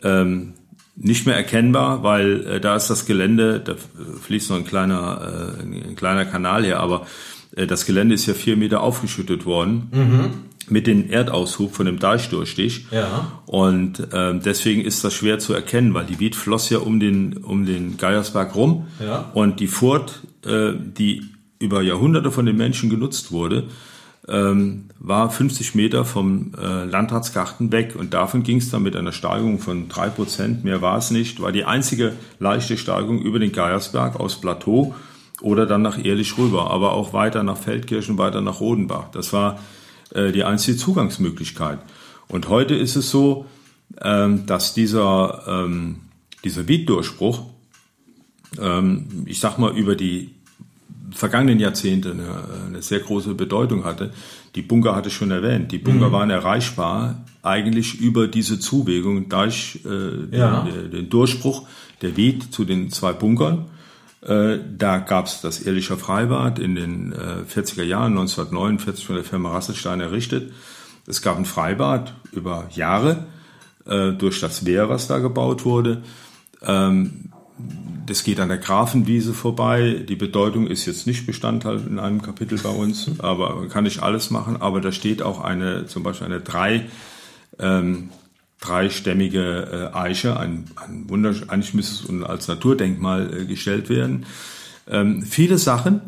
Ähm, nicht mehr erkennbar, weil äh, da ist das Gelände, da fließt noch ein kleiner, äh, ein kleiner Kanal her, aber äh, das Gelände ist ja vier Meter aufgeschüttet worden. Mhm. Mit dem Erdaushub von dem Deichdurchstich. Ja. Und ähm, deswegen ist das schwer zu erkennen, weil die Wied floss ja um den, um den Geiersberg rum. Ja. Und die Furt, äh, die über Jahrhunderte von den Menschen genutzt wurde, ähm, war 50 Meter vom äh, Landratsgarten weg und davon ging es dann mit einer Steigung von drei Prozent, mehr war es nicht, war die einzige leichte Steigung über den Geiersberg aus Plateau oder dann nach Ehrlich rüber, aber auch weiter nach Feldkirchen, weiter nach Rodenbach. Das war äh, die einzige Zugangsmöglichkeit. Und heute ist es so, ähm, dass dieser, ähm, dieser Wieddurchbruch, ähm, ich sag mal, über die vergangenen Jahrzehnte eine, eine, sehr große Bedeutung hatte. Die Bunker hatte ich schon erwähnt. Die Bunker mhm. waren erreichbar eigentlich über diese Zuwegung durch äh, ja. den, den, Durchbruch der Wied zu den zwei Bunkern. Äh, da gab es das Ehrlicher Freibad in den äh, 40er Jahren, 1949 von der Firma Rasselstein errichtet. Es gab ein Freibad über Jahre äh, durch das Wehr, was da gebaut wurde. Ähm, das geht an der Grafenwiese vorbei. Die Bedeutung ist jetzt nicht Bestandteil in einem Kapitel bei uns, aber kann nicht alles machen. Aber da steht auch eine, zum Beispiel eine drei, ähm, dreistämmige äh, Eiche, ein, ein Wunder, eigentlich müsste es als Naturdenkmal äh, gestellt werden. Ähm, viele Sachen,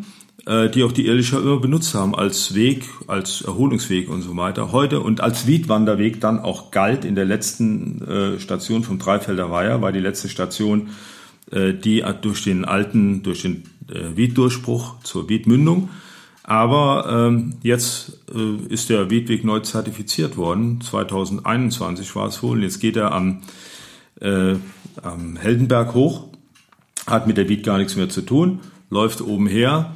äh, die auch die Irlischer immer benutzt haben als Weg, als Erholungsweg und so weiter. Heute und als Wiedwanderweg dann auch galt in der letzten äh, Station vom Dreifelder Weiher, war die letzte Station die durch den alten, durch den äh, Wieddurchbruch zur Wiedmündung. Aber ähm, jetzt äh, ist der Wiedweg neu zertifiziert worden. 2021 war es wohl. Jetzt geht er am, äh, am Heldenberg hoch, hat mit der Wied gar nichts mehr zu tun, läuft oben her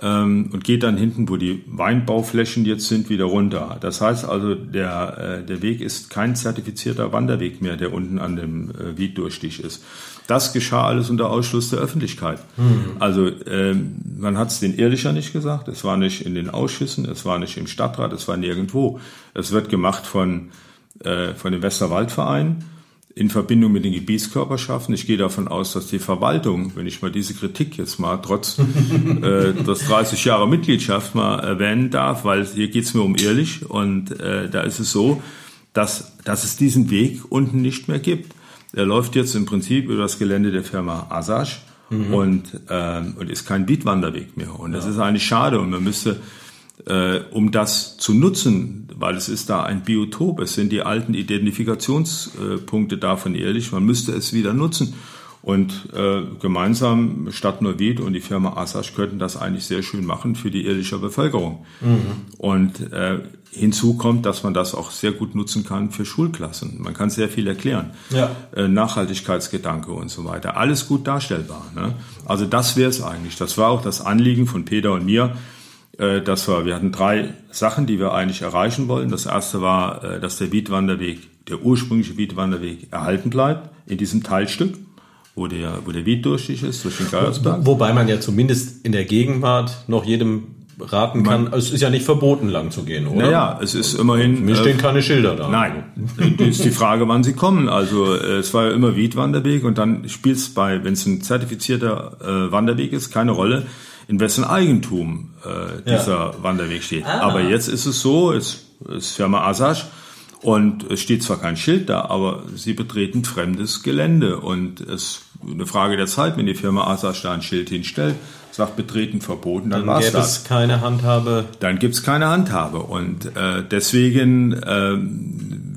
ähm, und geht dann hinten, wo die Weinbauflächen jetzt sind, wieder runter. Das heißt also, der, äh, der Weg ist kein zertifizierter Wanderweg mehr, der unten an dem äh, Wieddurchstich ist. Das geschah alles unter Ausschluss der Öffentlichkeit. Mhm. Also ähm, man hat es den Ehrlicher nicht gesagt, es war nicht in den Ausschüssen, es war nicht im Stadtrat, es war nirgendwo. Es wird gemacht von, äh, von dem Westerwaldverein in Verbindung mit den Gebietskörperschaften. Ich gehe davon aus, dass die Verwaltung, wenn ich mal diese Kritik jetzt mal trotz äh, das 30 Jahre Mitgliedschaft mal erwähnen darf, weil hier geht es mir um ehrlich und äh, da ist es so, dass, dass es diesen Weg unten nicht mehr gibt. Er läuft jetzt im Prinzip über das Gelände der Firma Asasch mhm. und, ähm, und ist kein Bietwanderweg mehr. Und das ja. ist eigentlich schade und man müsste äh, um das zu nutzen, weil es ist da ein Biotop, es sind die alten Identifikationspunkte davon ehrlich, man müsste es wieder nutzen. Und äh, gemeinsam Stadt Neuwied und die Firma Asasch könnten das eigentlich sehr schön machen für die ehrliche Bevölkerung. Mhm. Und äh, hinzu kommt, dass man das auch sehr gut nutzen kann für Schulklassen. Man kann sehr viel erklären. Ja. Äh, Nachhaltigkeitsgedanke und so weiter. Alles gut darstellbar. Ne? Also das wäre es eigentlich. Das war auch das Anliegen von Peter und mir, äh, das war, wir hatten drei Sachen, die wir eigentlich erreichen wollen. Das erste war, äh, dass der Wiedwanderweg, der ursprüngliche Wiedwanderweg erhalten bleibt in diesem Teilstück, wo der, wo der Wied durchstich ist, durch den Geiersberg. Wobei man ja zumindest in der Gegenwart noch jedem raten kann, man, es ist ja nicht verboten, lang zu gehen, oder? Naja, es ist immerhin... Mir stehen äh, keine Schilder da. Nein, ist die Frage, wann sie kommen. Also äh, es war ja immer Wiedwanderweg und dann spielt es bei, wenn es ein zertifizierter äh, Wanderweg ist, keine Rolle, in wessen Eigentum äh, dieser ja. Wanderweg steht. Ah. Aber jetzt ist es so, es ist Firma Asasch und es steht zwar kein Schild da, aber sie betreten fremdes Gelände und es eine Frage der Zeit, wenn die Firma Asasch da ein Schild hinstellt, sagt betreten verboten, dann, dann war's gäbe das. es keine Handhabe. Dann gibt's keine Handhabe. Und äh, deswegen äh,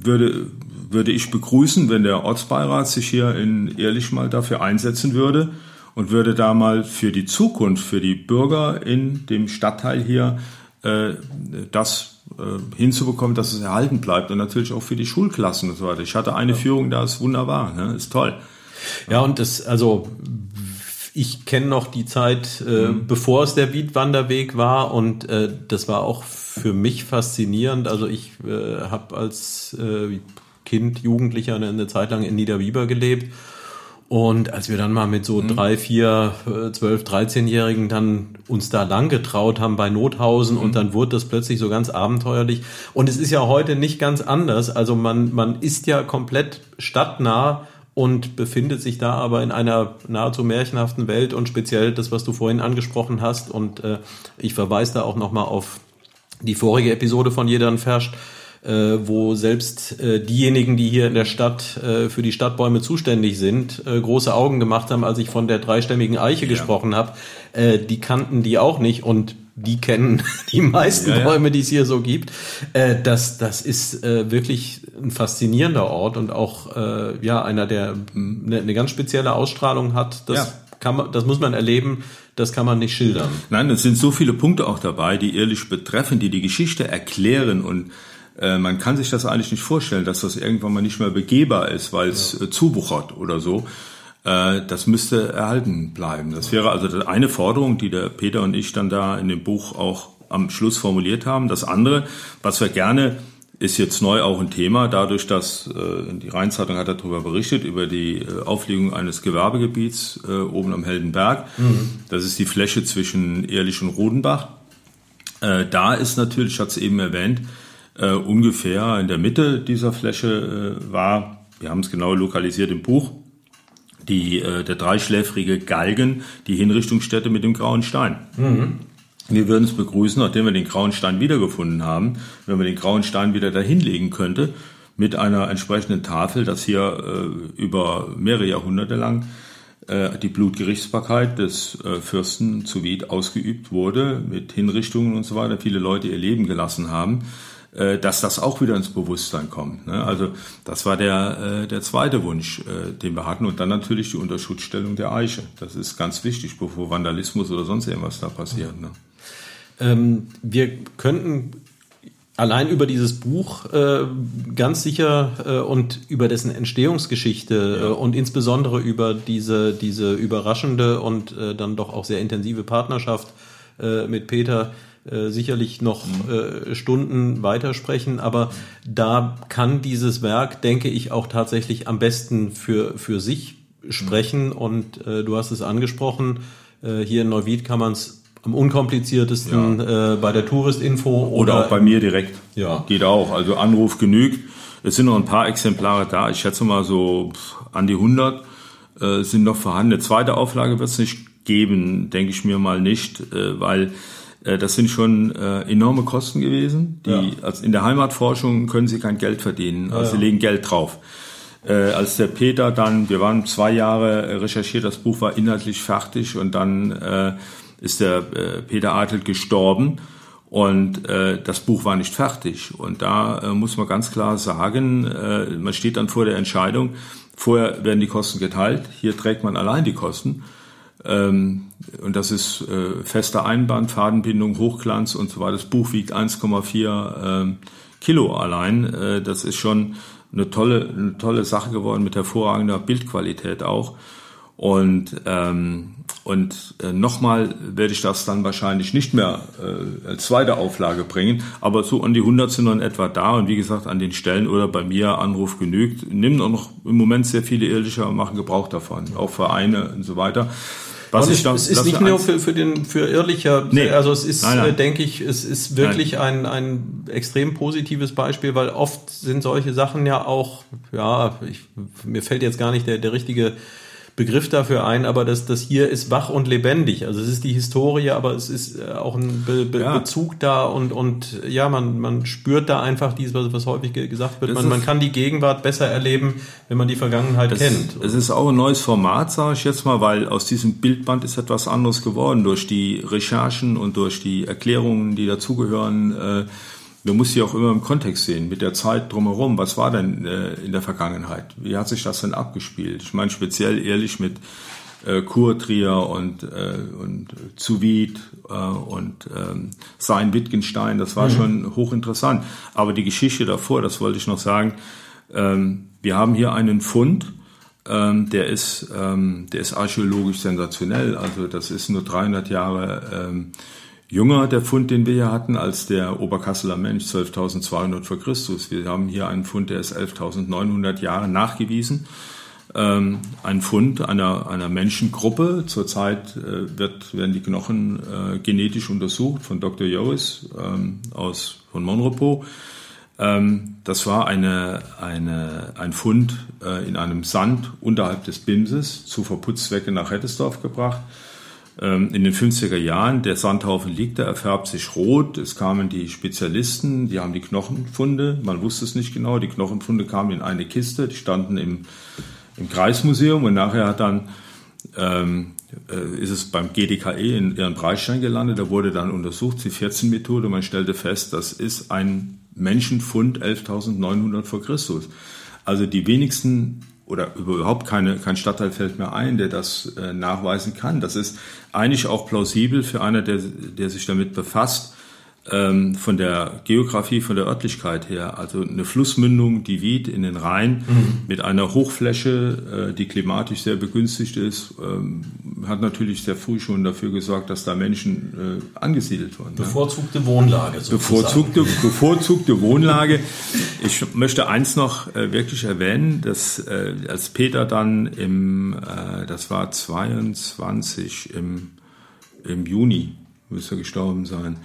würde, würde ich begrüßen, wenn der Ortsbeirat sich hier in Ehrlich mal dafür einsetzen würde und würde da mal für die Zukunft, für die Bürger in dem Stadtteil hier äh, das äh, hinzubekommen, dass es erhalten bleibt und natürlich auch für die Schulklassen und so weiter. Ich hatte eine Führung, da ist wunderbar, ne? ist toll. Ja, und das, also ich kenne noch die Zeit, äh, mhm. bevor es der Wiedwanderweg war und äh, das war auch für mich faszinierend. Also ich äh, habe als äh, Kind, Jugendlicher eine, eine Zeit lang in Niederwieber gelebt und als wir dann mal mit so mhm. drei, vier, äh, zwölf, dreizehnjährigen dann uns da lang getraut haben bei Nothausen mhm. und dann wurde das plötzlich so ganz abenteuerlich. Und es ist ja heute nicht ganz anders. Also man, man ist ja komplett stadtnah und befindet sich da aber in einer nahezu märchenhaften Welt und speziell das, was du vorhin angesprochen hast. Und äh, ich verweise da auch nochmal auf die vorige Episode von Jedern Ferscht, äh, wo selbst äh, diejenigen, die hier in der Stadt äh, für die Stadtbäume zuständig sind, äh, große Augen gemacht haben, als ich von der dreistämmigen Eiche ja. gesprochen habe. Äh, die kannten die auch nicht und die kennen die meisten ja, ja. Bäume, die es hier so gibt. Äh, das, das ist äh, wirklich ein faszinierender Ort und auch äh, ja einer, der eine, eine ganz spezielle Ausstrahlung hat. Das ja. kann man, das muss man erleben. Das kann man nicht schildern. Nein, es sind so viele Punkte auch dabei, die ehrlich betreffen, die die Geschichte erklären und äh, man kann sich das eigentlich nicht vorstellen, dass das irgendwann mal nicht mehr begehbar ist, weil es ja. äh, zuwuchert oder so. Äh, das müsste erhalten bleiben. Das wäre also eine Forderung, die der Peter und ich dann da in dem Buch auch am Schluss formuliert haben. Das andere, was wir gerne ist jetzt neu auch ein Thema, dadurch, dass äh, die Rheinzeitung hat darüber berichtet, über die äh, Auflegung eines Gewerbegebiets äh, oben am Heldenberg. Mhm. Das ist die Fläche zwischen Ehrlich und Rodenbach. Äh, da ist natürlich, ich hatte es eben erwähnt, äh, ungefähr in der Mitte dieser Fläche äh, war, wir haben es genau lokalisiert im Buch, die, äh, der dreischläfrige Galgen, die Hinrichtungsstätte mit dem grauen Stein. Mhm. Wir würden es begrüßen, nachdem wir den grauen Stein wiedergefunden haben, wenn wir den grauen Stein wieder dahinlegen könnte, mit einer entsprechenden Tafel, dass hier äh, über mehrere Jahrhunderte lang äh, die Blutgerichtsbarkeit des äh, Fürsten zu Wied ausgeübt wurde, mit Hinrichtungen und so weiter, viele Leute ihr Leben gelassen haben. Äh, dass das auch wieder ins Bewusstsein kommt. Ne? Also das war der, äh, der zweite Wunsch, äh, den wir hatten. Und dann natürlich die Unterschutzstellung der Eiche. Das ist ganz wichtig, bevor Vandalismus oder sonst irgendwas da passiert. Ne? Ähm, wir könnten allein über dieses Buch äh, ganz sicher äh, und über dessen Entstehungsgeschichte ja. äh, und insbesondere über diese, diese überraschende und dann doch auch sehr intensive Partnerschaft mit Peter äh, sicherlich noch mhm. äh, Stunden weitersprechen, aber da kann dieses Werk, denke ich, auch tatsächlich am besten für, für sich sprechen. Mhm. Und äh, du hast es angesprochen, äh, hier in Neuwied kann man es am unkompliziertesten ja. äh, bei der Touristinfo oder, oder auch bei mir direkt. Ja. Geht auch. Also Anruf genügt. Es sind noch ein paar Exemplare da. Ich schätze mal so an die 100 äh, sind noch vorhanden. Eine zweite Auflage wird es nicht geben, denke ich mir mal nicht, äh, weil das sind schon äh, enorme Kosten gewesen. Die, ja. also in der Heimatforschung können sie kein Geld verdienen, also ja, sie legen Geld drauf. Äh, als der Peter dann, wir waren zwei Jahre recherchiert, das Buch war inhaltlich fertig und dann äh, ist der äh, Peter Adelt gestorben und äh, das Buch war nicht fertig. Und da äh, muss man ganz klar sagen, äh, man steht dann vor der Entscheidung, vorher werden die Kosten geteilt, hier trägt man allein die Kosten. Ähm, und das ist äh, fester Einband, Fadenbindung, Hochglanz und so weiter. Das Buch wiegt 1,4 äh, Kilo allein. Äh, das ist schon eine tolle, eine tolle Sache geworden mit hervorragender Bildqualität auch. Und, ähm, und äh, nochmal werde ich das dann wahrscheinlich nicht mehr äh, als zweite Auflage bringen, aber so an die 100 sind dann etwa da und wie gesagt an den Stellen oder bei mir Anruf genügt. Nehmen auch noch im Moment sehr viele Ehrliche machen Gebrauch davon, auch Vereine und so weiter. Was ich es ist nicht nur für, für den für Irrlicher, nee. also es ist, nein, nein. Äh, denke ich, es ist wirklich ein, ein extrem positives Beispiel, weil oft sind solche Sachen ja auch, ja, ich, mir fällt jetzt gar nicht der, der richtige Begriff dafür ein, aber das, das hier ist wach und lebendig. Also es ist die Historie, aber es ist äh, auch ein Be Be ja. Bezug da und, und ja, man, man spürt da einfach dieses, was, was häufig gesagt wird. Man, man kann die Gegenwart besser erleben, wenn man die Vergangenheit es, kennt. Es ist auch ein neues Format, sage ich jetzt mal, weil aus diesem Bildband ist etwas anderes geworden durch die Recherchen und durch die Erklärungen, die dazugehören. Äh, man muss sie auch immer im Kontext sehen, mit der Zeit drumherum. Was war denn äh, in der Vergangenheit? Wie hat sich das denn abgespielt? Ich meine speziell ehrlich mit äh, Kurtrier und, äh, und Zuwied äh, und ähm, Sein Wittgenstein, das war mhm. schon hochinteressant. Aber die Geschichte davor, das wollte ich noch sagen, ähm, wir haben hier einen Fund, ähm, der, ist, ähm, der ist archäologisch sensationell. Also das ist nur 300 Jahre ähm, jünger, der Fund, den wir hier hatten, als der Oberkasseler Mensch, 12.200 vor Christus. Wir haben hier einen Fund, der ist 11.900 Jahre nachgewiesen. Ähm, ein Fund einer, einer Menschengruppe. Zurzeit äh, wird, werden die Knochen äh, genetisch untersucht von Dr. Joris ähm, aus, von Monrepo. Ähm, das war eine, eine, ein Fund äh, in einem Sand unterhalb des Bimses zu Verputzzwecke nach Hettesdorf gebracht. Ähm, in den 50er Jahren, der Sandhaufen liegt da, er färbt sich rot. Es kamen die Spezialisten, die haben die Knochenfunde, man wusste es nicht genau, die Knochenfunde kamen in eine Kiste, die standen im, im Kreismuseum und nachher hat dann ähm, äh, ist es beim GDKE in ihren Preisstein gelandet. Da wurde dann untersucht, die 14-Methode. Man stellte fest, das ist ein Menschenfund 11.900 vor Christus. Also die wenigsten oder überhaupt keine, kein Stadtteil fällt mir ein, der das äh, nachweisen kann. Das ist eigentlich auch plausibel für einer, der, der sich damit befasst, ähm, von der Geografie, von der Örtlichkeit her. Also eine Flussmündung, die Wied in den Rhein mhm. mit einer Hochfläche, äh, die klimatisch sehr begünstigt ist, ähm, hat natürlich sehr früh schon dafür gesorgt, dass da Menschen äh, angesiedelt wurden. Bevorzugte ne? Wohnlage. Sozusagen. Bevorzugte, bevorzugte Wohnlage. Ich möchte eins noch äh, wirklich erwähnen, dass äh, als Peter dann im, äh, das war 22 im, im Juni, müsste er gestorben sein,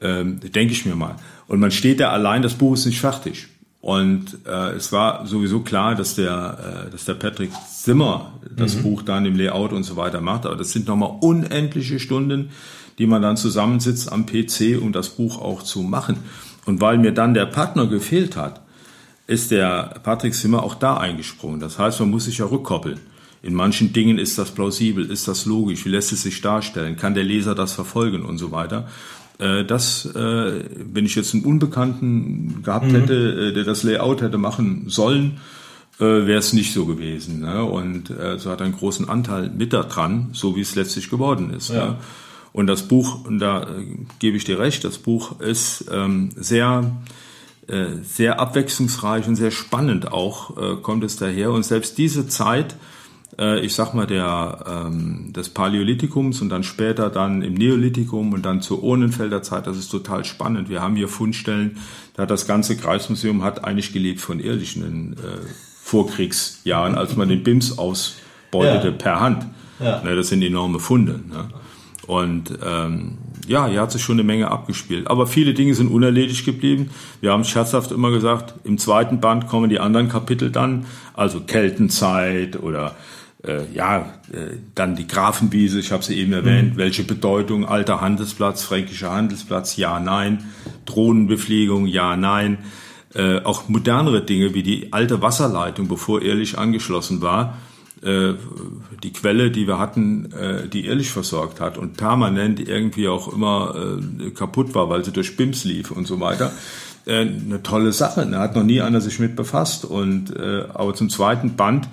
ähm, denke ich mir mal. Und man steht da allein, das Buch ist nicht fertig. Und äh, es war sowieso klar, dass der, äh, dass der Patrick Zimmer das mhm. Buch dann im Layout und so weiter macht. Aber das sind nochmal unendliche Stunden, die man dann zusammensitzt am PC, um das Buch auch zu machen. Und weil mir dann der Partner gefehlt hat, ist der Patrick Zimmer auch da eingesprungen. Das heißt, man muss sich ja rückkoppeln. In manchen Dingen ist das plausibel, ist das logisch, wie lässt es sich darstellen, kann der Leser das verfolgen und so weiter. Äh, das, äh, wenn ich jetzt einen Unbekannten gehabt mhm. hätte, äh, der das Layout hätte machen sollen, wäre es nicht so gewesen. Ne? Und so hat einen großen Anteil mit daran, so wie es letztlich geworden ist. Ja. Ne? Und das Buch, und da gebe ich dir recht, das Buch ist ähm, sehr, sehr abwechslungsreich und sehr spannend auch, kommt es daher. Und selbst diese Zeit, äh, ich sag mal, der, ähm, des Paläolithikums und dann später dann im Neolithikum und dann zur Urnenfelder Zeit. Das ist total spannend. Wir haben hier Fundstellen, da das ganze Kreismuseum hat eigentlich gelebt von irdischen äh, Vorkriegsjahren, als man den BIMS ausbeutete ja. per Hand. Ja. Ne, das sind enorme Funde. Ne? Und ähm, ja, hier hat sich schon eine Menge abgespielt. Aber viele Dinge sind unerledigt geblieben. Wir haben scherzhaft immer gesagt, im zweiten Band kommen die anderen Kapitel dann, also Keltenzeit oder äh, ja, äh, dann die Grafenwiese, ich habe sie eben erwähnt, mhm. welche Bedeutung, alter Handelsplatz, fränkischer Handelsplatz, ja, nein, Drohnenbefliegung, ja, nein, äh, auch modernere Dinge wie die alte Wasserleitung, bevor ehrlich angeschlossen war, äh, die Quelle, die wir hatten, äh, die ehrlich versorgt hat und permanent irgendwie auch immer äh, kaputt war, weil sie durch BIMS lief und so weiter. Eine tolle Sache, da hat noch nie einer sich mit befasst. Und äh, aber zum zweiten Band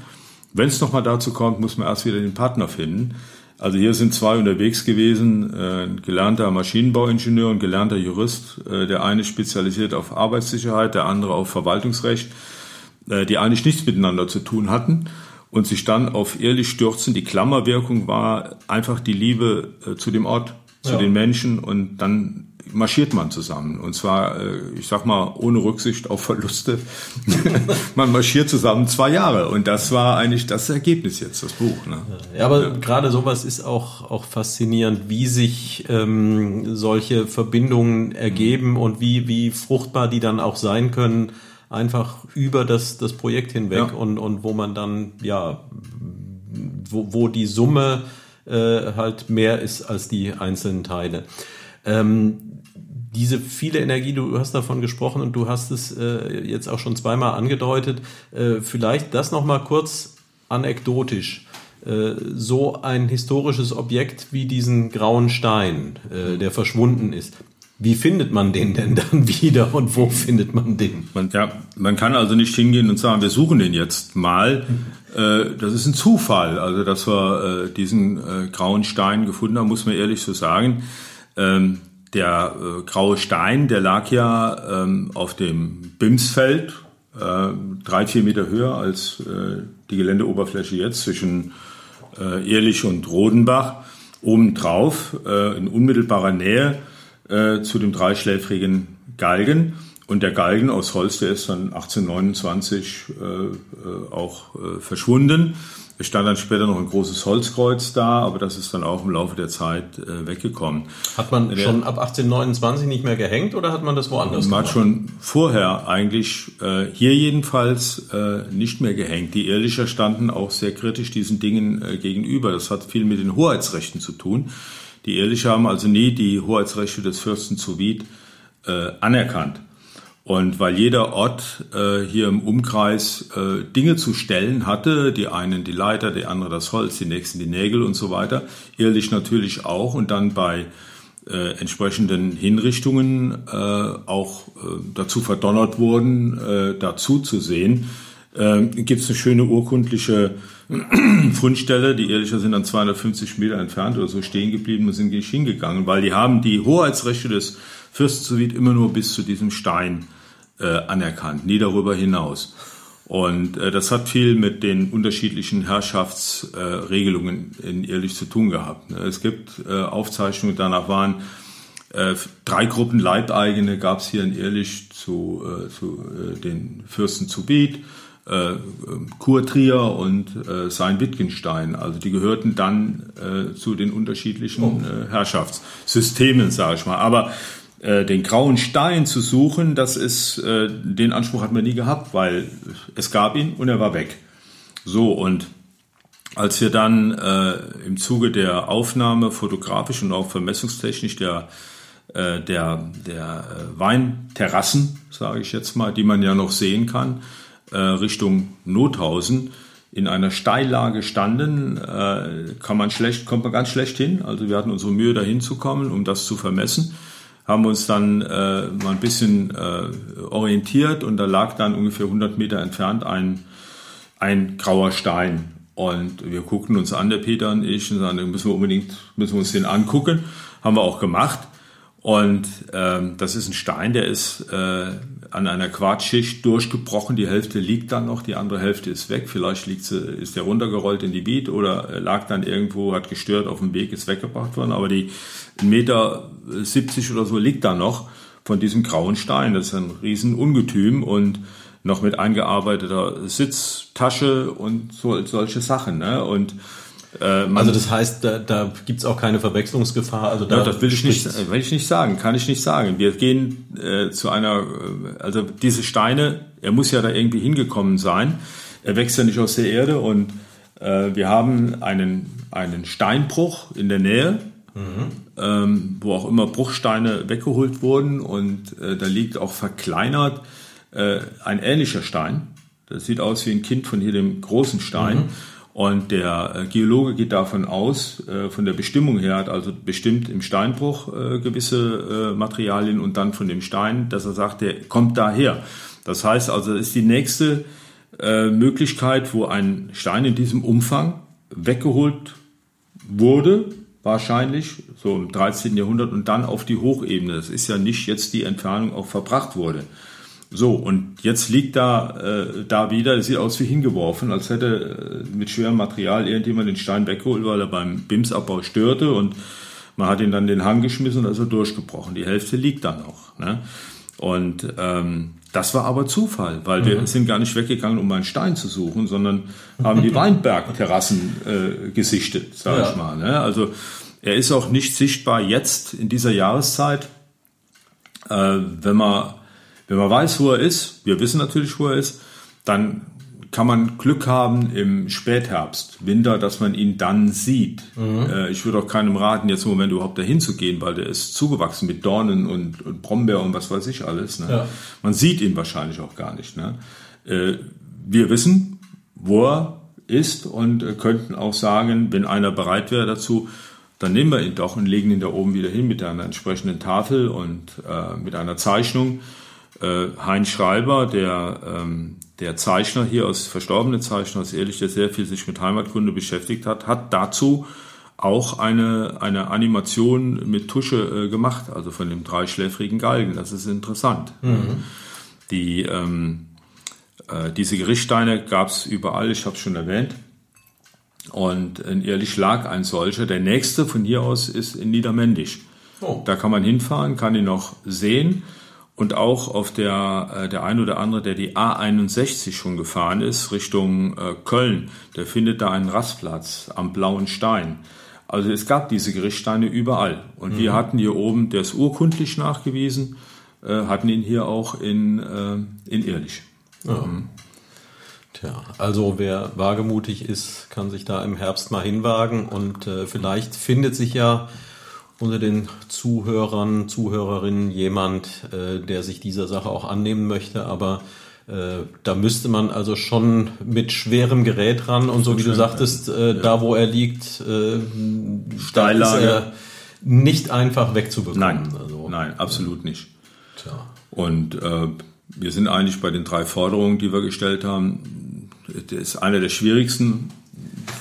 wenn es nochmal dazu kommt, muss man erst wieder den Partner finden. Also hier sind zwei unterwegs gewesen, äh, ein gelernter Maschinenbauingenieur und gelernter Jurist. Äh, der eine spezialisiert auf Arbeitssicherheit, der andere auf Verwaltungsrecht, äh, die eigentlich nichts miteinander zu tun hatten und sich dann auf ehrlich stürzen. Die Klammerwirkung war einfach die Liebe zu dem Ort, zu ja. den Menschen und dann marschiert man zusammen. Und zwar, äh, ich sag mal, ohne Rücksicht auf Verluste. man marschiert zusammen zwei Jahre. Und das war eigentlich das Ergebnis jetzt, das Buch. Ne? Ja, aber ja. gerade sowas ist auch, auch faszinierend, wie sich ähm, solche Verbindungen ergeben mhm. und wie, wie fruchtbar die dann auch sein können, einfach über das, das Projekt hinweg ja. und, und wo man dann, ja, wo, wo die Summe halt mehr ist als die einzelnen Teile. Ähm, diese viele Energie, du hast davon gesprochen und du hast es äh, jetzt auch schon zweimal angedeutet. Äh, vielleicht das nochmal kurz anekdotisch. Äh, so ein historisches Objekt wie diesen grauen Stein, äh, der verschwunden ist. Wie findet man den denn dann wieder und wo findet man den? Man, ja, man kann also nicht hingehen und sagen, wir suchen den jetzt mal. Äh, das ist ein Zufall. Also, dass wir äh, diesen äh, grauen Stein gefunden haben, muss man ehrlich so sagen. Ähm, der graue Stein, der lag ja ähm, auf dem Bimsfeld, drei, vier Meter höher als die Geländeoberfläche jetzt zwischen Ehrlich und Rodenbach. Obendrauf, äh, in unmittelbarer Nähe, äh, zu dem dreischläfrigen Galgen. Und der Galgen aus Holz, der ist dann 1829 äh, äh, auch äh, verschwunden. Es stand dann später noch ein großes Holzkreuz da, aber das ist dann auch im Laufe der Zeit äh, weggekommen. Hat man der, schon ab 1829 nicht mehr gehängt oder hat man das woanders man gemacht? Man hat schon vorher eigentlich, äh, hier jedenfalls, äh, nicht mehr gehängt. Die Ehrlicher standen auch sehr kritisch diesen Dingen äh, gegenüber. Das hat viel mit den Hoheitsrechten zu tun. Die Ehrlicher haben also nie die Hoheitsrechte des Fürsten zu Wied äh, anerkannt. Und weil jeder Ort äh, hier im Umkreis äh, Dinge zu stellen hatte, die einen die Leiter, die andere das Holz, die nächsten die Nägel und so weiter, ehrlich natürlich auch und dann bei äh, entsprechenden Hinrichtungen äh, auch äh, dazu verdonnert wurden, äh, dazu zu sehen, äh, gibt es eine schöne urkundliche Fundstelle, die ehrlicher sind dann 250 Meter entfernt oder so stehen geblieben und sind nicht hingegangen, weil die haben die Hoheitsrechte des Fürstensoviet immer nur bis zu diesem Stein äh, anerkannt, nie darüber hinaus. Und äh, das hat viel mit den unterschiedlichen Herrschaftsregelungen äh, in Ehrlich zu tun gehabt. Ne? Es gibt äh, Aufzeichnungen, danach waren äh, drei Gruppen Leibeigene gab es hier in Ehrlich zu, äh, zu äh, den Fürsten zu Biet, äh, Kurtrier und äh, sein Wittgenstein. Also die gehörten dann äh, zu den unterschiedlichen oh. äh, Herrschaftssystemen, sage ich mal. Aber äh, den grauen Stein zu suchen, das ist, äh, den Anspruch hat man nie gehabt, weil es gab ihn und er war weg. So, und als wir dann äh, im Zuge der Aufnahme fotografisch und auch vermessungstechnisch der, der, der Weinterrassen, sage ich jetzt mal, die man ja noch sehen kann, äh, Richtung Nothausen, in einer Steillage standen, äh, kann man schlecht, kommt man ganz schlecht hin. Also wir hatten unsere Mühe, dahin zu kommen, um das zu vermessen haben uns dann äh, mal ein bisschen äh, orientiert und da lag dann ungefähr 100 Meter entfernt ein, ein grauer Stein. Und wir guckten uns an, der Peter und ich, und sagten, müssen wir unbedingt, müssen wir uns den angucken. Haben wir auch gemacht. Und ähm, das ist ein Stein, der ist äh, an einer Quarzschicht durchgebrochen. Die Hälfte liegt dann noch, die andere Hälfte ist weg. Vielleicht liegt sie, ist der runtergerollt in die Beat oder lag dann irgendwo, hat gestört auf dem Weg, ist weggebracht worden. Aber die 1,70 Meter 70 oder so liegt da noch von diesem grauen Stein. Das ist ein Riesenungetüm und noch mit eingearbeiteter Sitztasche und so, solche Sachen. Ne? Und äh, also das heißt, da, da gibt es auch keine Verwechslungsgefahr. Also da ja, das will ich nicht, will ich nicht sagen, kann ich nicht sagen. Wir gehen äh, zu einer, äh, also diese Steine, er muss ja da irgendwie hingekommen sein. Er wächst ja nicht aus der Erde und äh, wir haben einen, einen Steinbruch in der Nähe, mhm. ähm, wo auch immer Bruchsteine weggeholt wurden und äh, da liegt auch verkleinert äh, ein ähnlicher Stein. Das sieht aus wie ein Kind von hier dem großen Stein. Mhm. Und der äh, Geologe geht davon aus, äh, von der Bestimmung her, hat also bestimmt im Steinbruch äh, gewisse Materialien und dann von dem Stein, dass er sagt, der kommt daher. Das heißt also, ist die nächste Möglichkeit, wo ein Stein in diesem Umfang weggeholt wurde, wahrscheinlich, so im 13. Jahrhundert und dann auf die Hochebene. Das ist ja nicht jetzt die Entfernung auch verbracht wurde. So, und jetzt liegt da, äh, da wieder, es sieht aus wie hingeworfen, als hätte äh, mit schwerem Material irgendjemand den Stein weggeholt, weil er beim BIMS-Abbau störte und man hat ihn dann den Hang geschmissen und ist er durchgebrochen. Die Hälfte liegt da noch. Ne? Und ähm, das war aber Zufall, weil wir mhm. sind gar nicht weggegangen, um einen Stein zu suchen, sondern haben die Weinbergterrassen äh, gesichtet, sage ja. ich mal. Ne? Also er ist auch nicht sichtbar jetzt in dieser Jahreszeit, äh, wenn man wenn man weiß, wo er ist, wir wissen natürlich, wo er ist, dann kann man Glück haben im Spätherbst, Winter, dass man ihn dann sieht. Mhm. Äh, ich würde auch keinem raten, jetzt im Moment überhaupt dahin zu gehen, weil der ist zugewachsen mit Dornen und, und Brombeer und was weiß ich alles. Ne? Ja. Man sieht ihn wahrscheinlich auch gar nicht. Ne? Äh, wir wissen, wo er ist und äh, könnten auch sagen, wenn einer bereit wäre dazu, dann nehmen wir ihn doch und legen ihn da oben wieder hin mit einer entsprechenden Tafel und äh, mit einer Zeichnung. Äh, Heinz Schreiber, der, ähm, der Zeichner hier aus, verstorbene Zeichner aus Ehrlich, der sehr viel sich mit Heimatkunde beschäftigt hat, hat dazu auch eine, eine Animation mit Tusche äh, gemacht, also von dem dreischläfrigen Galgen. Das ist interessant. Mhm. Die, ähm, äh, diese Gerichtsteine gab es überall, ich habe es schon erwähnt. Und in Ehrlich lag ein solcher. Der nächste von hier aus ist in Niedermendig. Oh. Da kann man hinfahren, kann ihn noch sehen. Und auch auf der, äh, der ein oder andere, der die A61 schon gefahren ist, Richtung äh, Köln, der findet da einen Rastplatz am Blauen Stein. Also es gab diese Gerichtsteine überall. Und mhm. wir hatten hier oben, der ist urkundlich nachgewiesen, äh, hatten ihn hier auch in, äh, in Ehrlich. Ja. Mhm. Tja, also wer wagemutig ist, kann sich da im Herbst mal hinwagen und äh, vielleicht findet sich ja unter den Zuhörern, Zuhörerinnen jemand, äh, der sich dieser Sache auch annehmen möchte, aber äh, da müsste man also schon mit schwerem Gerät ran und so wie du sagtest, äh, ja. da wo er liegt, äh, Steillage. Ist er nicht einfach wegzubekommen. Nein, also, nein, absolut nicht. Tja. Und äh, wir sind eigentlich bei den drei Forderungen, die wir gestellt haben. Das ist eine der schwierigsten,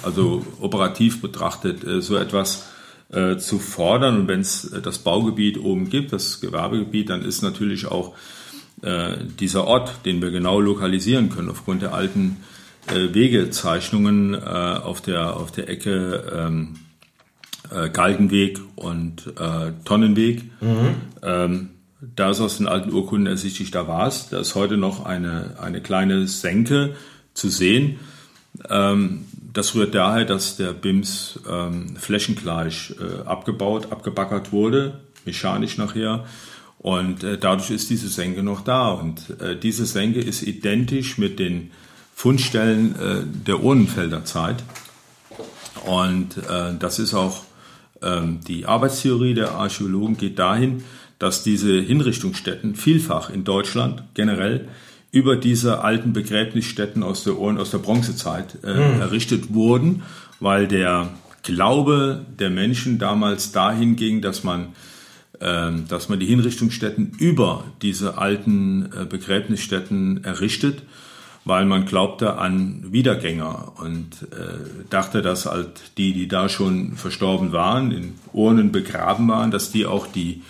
also operativ betrachtet, äh, so etwas äh, zu fordern. Und wenn es äh, das Baugebiet oben gibt, das Gewerbegebiet, dann ist natürlich auch äh, dieser Ort, den wir genau lokalisieren können, aufgrund der alten äh, Wegezeichnungen äh, auf, der, auf der Ecke ähm, äh, Galgenweg und äh, Tonnenweg. Mhm. Ähm, da ist aus den alten Urkunden ersichtlich, da war es. Da ist heute noch eine, eine kleine Senke zu sehen. Ähm, das rührt daher, dass der BIMS ähm, flächengleich äh, abgebaut, abgebackert wurde, mechanisch nachher. Und äh, dadurch ist diese Senke noch da. Und äh, diese Senke ist identisch mit den Fundstellen äh, der Urnenfelder Zeit. Und äh, das ist auch ähm, die Arbeitstheorie der Archäologen geht dahin, dass diese Hinrichtungsstätten vielfach in Deutschland generell über diese alten Begräbnisstätten aus der, aus der Bronzezeit äh, mhm. errichtet wurden, weil der Glaube der Menschen damals dahin ging, dass man, äh, dass man die Hinrichtungsstätten über diese alten äh, Begräbnisstätten errichtet, weil man glaubte an Wiedergänger und äh, dachte, dass halt die, die da schon verstorben waren, in Urnen begraben waren, dass die auch die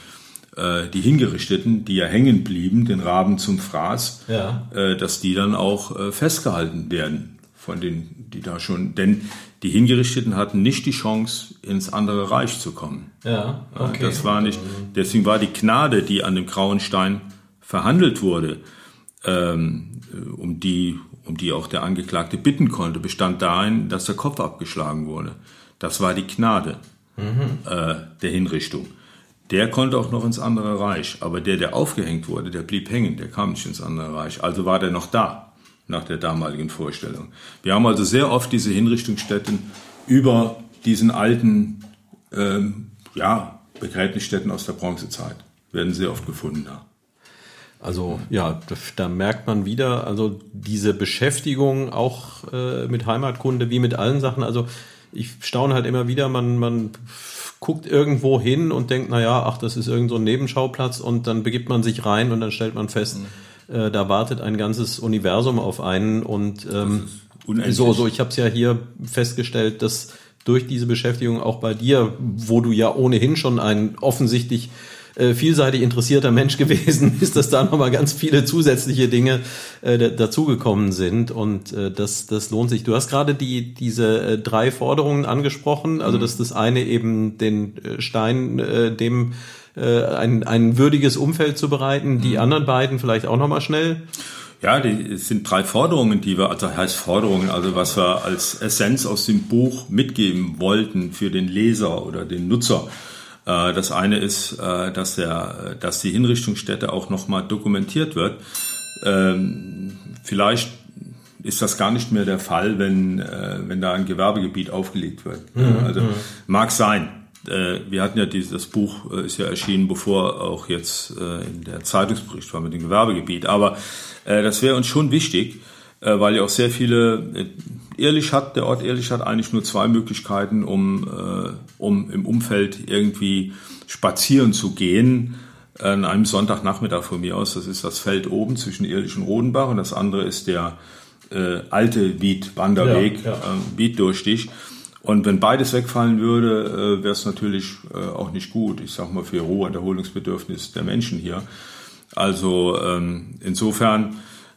äh, die Hingerichteten, die ja hängen blieben, den Raben zum Fraß, ja. äh, dass die dann auch äh, festgehalten werden von den, die da schon, denn die Hingerichteten hatten nicht die Chance, ins andere Reich zu kommen. Ja, okay. Das war nicht, deswegen war die Gnade, die an dem grauen Stein verhandelt wurde, ähm, um die, um die auch der Angeklagte bitten konnte, bestand darin, dass der Kopf abgeschlagen wurde. Das war die Gnade mhm. äh, der Hinrichtung. Der konnte auch noch ins andere Reich, aber der, der aufgehängt wurde, der blieb hängen, der kam nicht ins andere Reich. Also war der noch da, nach der damaligen Vorstellung. Wir haben also sehr oft diese Hinrichtungsstätten über diesen alten, ähm, ja, Begräbnisstätten aus der Bronzezeit, werden sehr oft gefunden da. Also ja, da, merkt man wieder, also diese Beschäftigung auch äh, mit Heimatkunde wie mit allen Sachen. Also ich staune halt immer wieder, man, man guckt irgendwo hin und denkt, na ja, ach, das ist irgend so ein Nebenschauplatz und dann begibt man sich rein und dann stellt man fest, mhm. äh, da wartet ein ganzes Universum auf einen und ähm, so, so, ich habe es ja hier festgestellt, dass durch diese Beschäftigung auch bei dir, wo du ja ohnehin schon ein offensichtlich äh, vielseitig interessierter Mensch gewesen ist, dass da nochmal ganz viele zusätzliche Dinge äh, dazugekommen sind und äh, das, das lohnt sich. Du hast gerade die, diese äh, drei Forderungen angesprochen, also mhm. dass das eine eben den äh, Stein äh, dem äh, ein, ein würdiges Umfeld zu bereiten, die mhm. anderen beiden vielleicht auch nochmal schnell. Ja, die sind drei Forderungen, die wir, also heißt Forderungen, also was wir als Essenz aus dem Buch mitgeben wollten für den Leser oder den Nutzer. Äh, das eine ist, äh, dass, der, dass die Hinrichtungsstätte auch nochmal dokumentiert wird. Ähm, vielleicht ist das gar nicht mehr der Fall, wenn, äh, wenn da ein Gewerbegebiet aufgelegt wird. Mhm. Also mhm. mag sein. Wir hatten ja dieses das Buch ist ja erschienen, bevor auch jetzt in der Zeitungsbericht war mit dem Gewerbegebiet. Aber das wäre uns schon wichtig, äh, weil ja auch sehr viele äh, Ehrlich hat, der Ort Ehrlich hat eigentlich nur zwei Möglichkeiten, um, äh, um im Umfeld irgendwie spazieren zu gehen. An einem Sonntagnachmittag von mir aus, das ist das Feld oben zwischen Ehrlich und Rodenbach und das andere ist der äh, alte Wied-Wanderweg, ja, ja. äh, Wied-Durchstich. Und wenn beides wegfallen würde, äh, wäre es natürlich äh, auch nicht gut. Ich sage mal für Ruhe und Erholungsbedürfnis der Menschen hier. Also ähm, insofern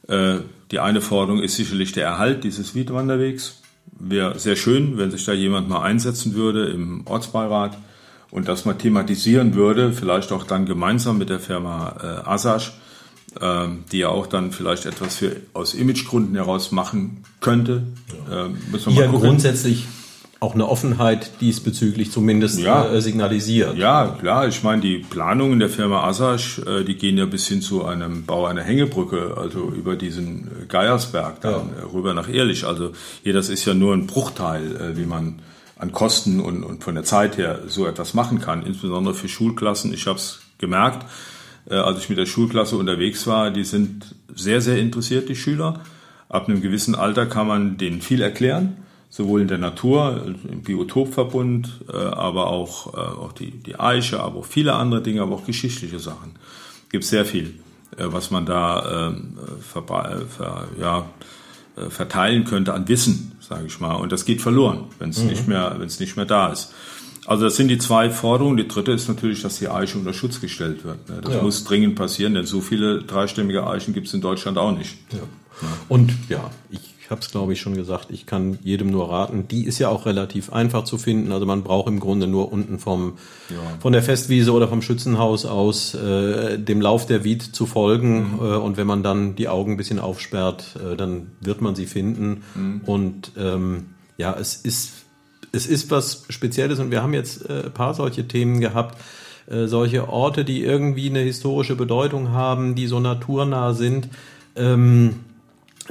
die eine Forderung ist sicherlich der Erhalt dieses Wiedwanderwegs. Wäre sehr schön, wenn sich da jemand mal einsetzen würde im Ortsbeirat und das mal thematisieren würde, vielleicht auch dann gemeinsam mit der Firma äh, Asasch, äh, die ja auch dann vielleicht etwas für, aus Imagegründen heraus machen könnte. Ja. Äh, müssen wir mal gucken. grundsätzlich auch eine Offenheit diesbezüglich zumindest ja. äh, signalisiert. Ja, klar. Ich meine, die Planungen der Firma Asasch, äh, die gehen ja bis hin zu einem Bau einer Hängebrücke, also über diesen Geiersberg dann ja. rüber nach Ehrlich. Also hier, das ist ja nur ein Bruchteil, äh, wie man an Kosten und, und von der Zeit her so etwas machen kann, insbesondere für Schulklassen. Ich habe es gemerkt, äh, als ich mit der Schulklasse unterwegs war, die sind sehr, sehr interessiert, die Schüler. Ab einem gewissen Alter kann man denen viel erklären sowohl in der Natur, im Biotopverbund, äh, aber auch, äh, auch die, die Eiche, aber auch viele andere Dinge, aber auch geschichtliche Sachen. Gibt sehr viel, äh, was man da ähm, ver, ver, ja, verteilen könnte an Wissen, sage ich mal. Und das geht verloren, wenn es mhm. nicht mehr, wenn es nicht mehr da ist. Also das sind die zwei Forderungen. Die dritte ist natürlich, dass die Eiche unter Schutz gestellt wird. Ne? Das ja. muss dringend passieren, denn so viele dreistämmige Eichen gibt es in Deutschland auch nicht. Ja. Und ja, ich ich habe es, glaube ich, schon gesagt, ich kann jedem nur raten. Die ist ja auch relativ einfach zu finden. Also man braucht im Grunde nur unten vom ja. von der Festwiese oder vom Schützenhaus aus äh, dem Lauf der Wied zu folgen. Mhm. Äh, und wenn man dann die Augen ein bisschen aufsperrt, äh, dann wird man sie finden. Mhm. Und ähm, ja, es ist es ist was Spezielles und wir haben jetzt äh, ein paar solche Themen gehabt äh, solche Orte, die irgendwie eine historische Bedeutung haben, die so naturnah sind. Ähm,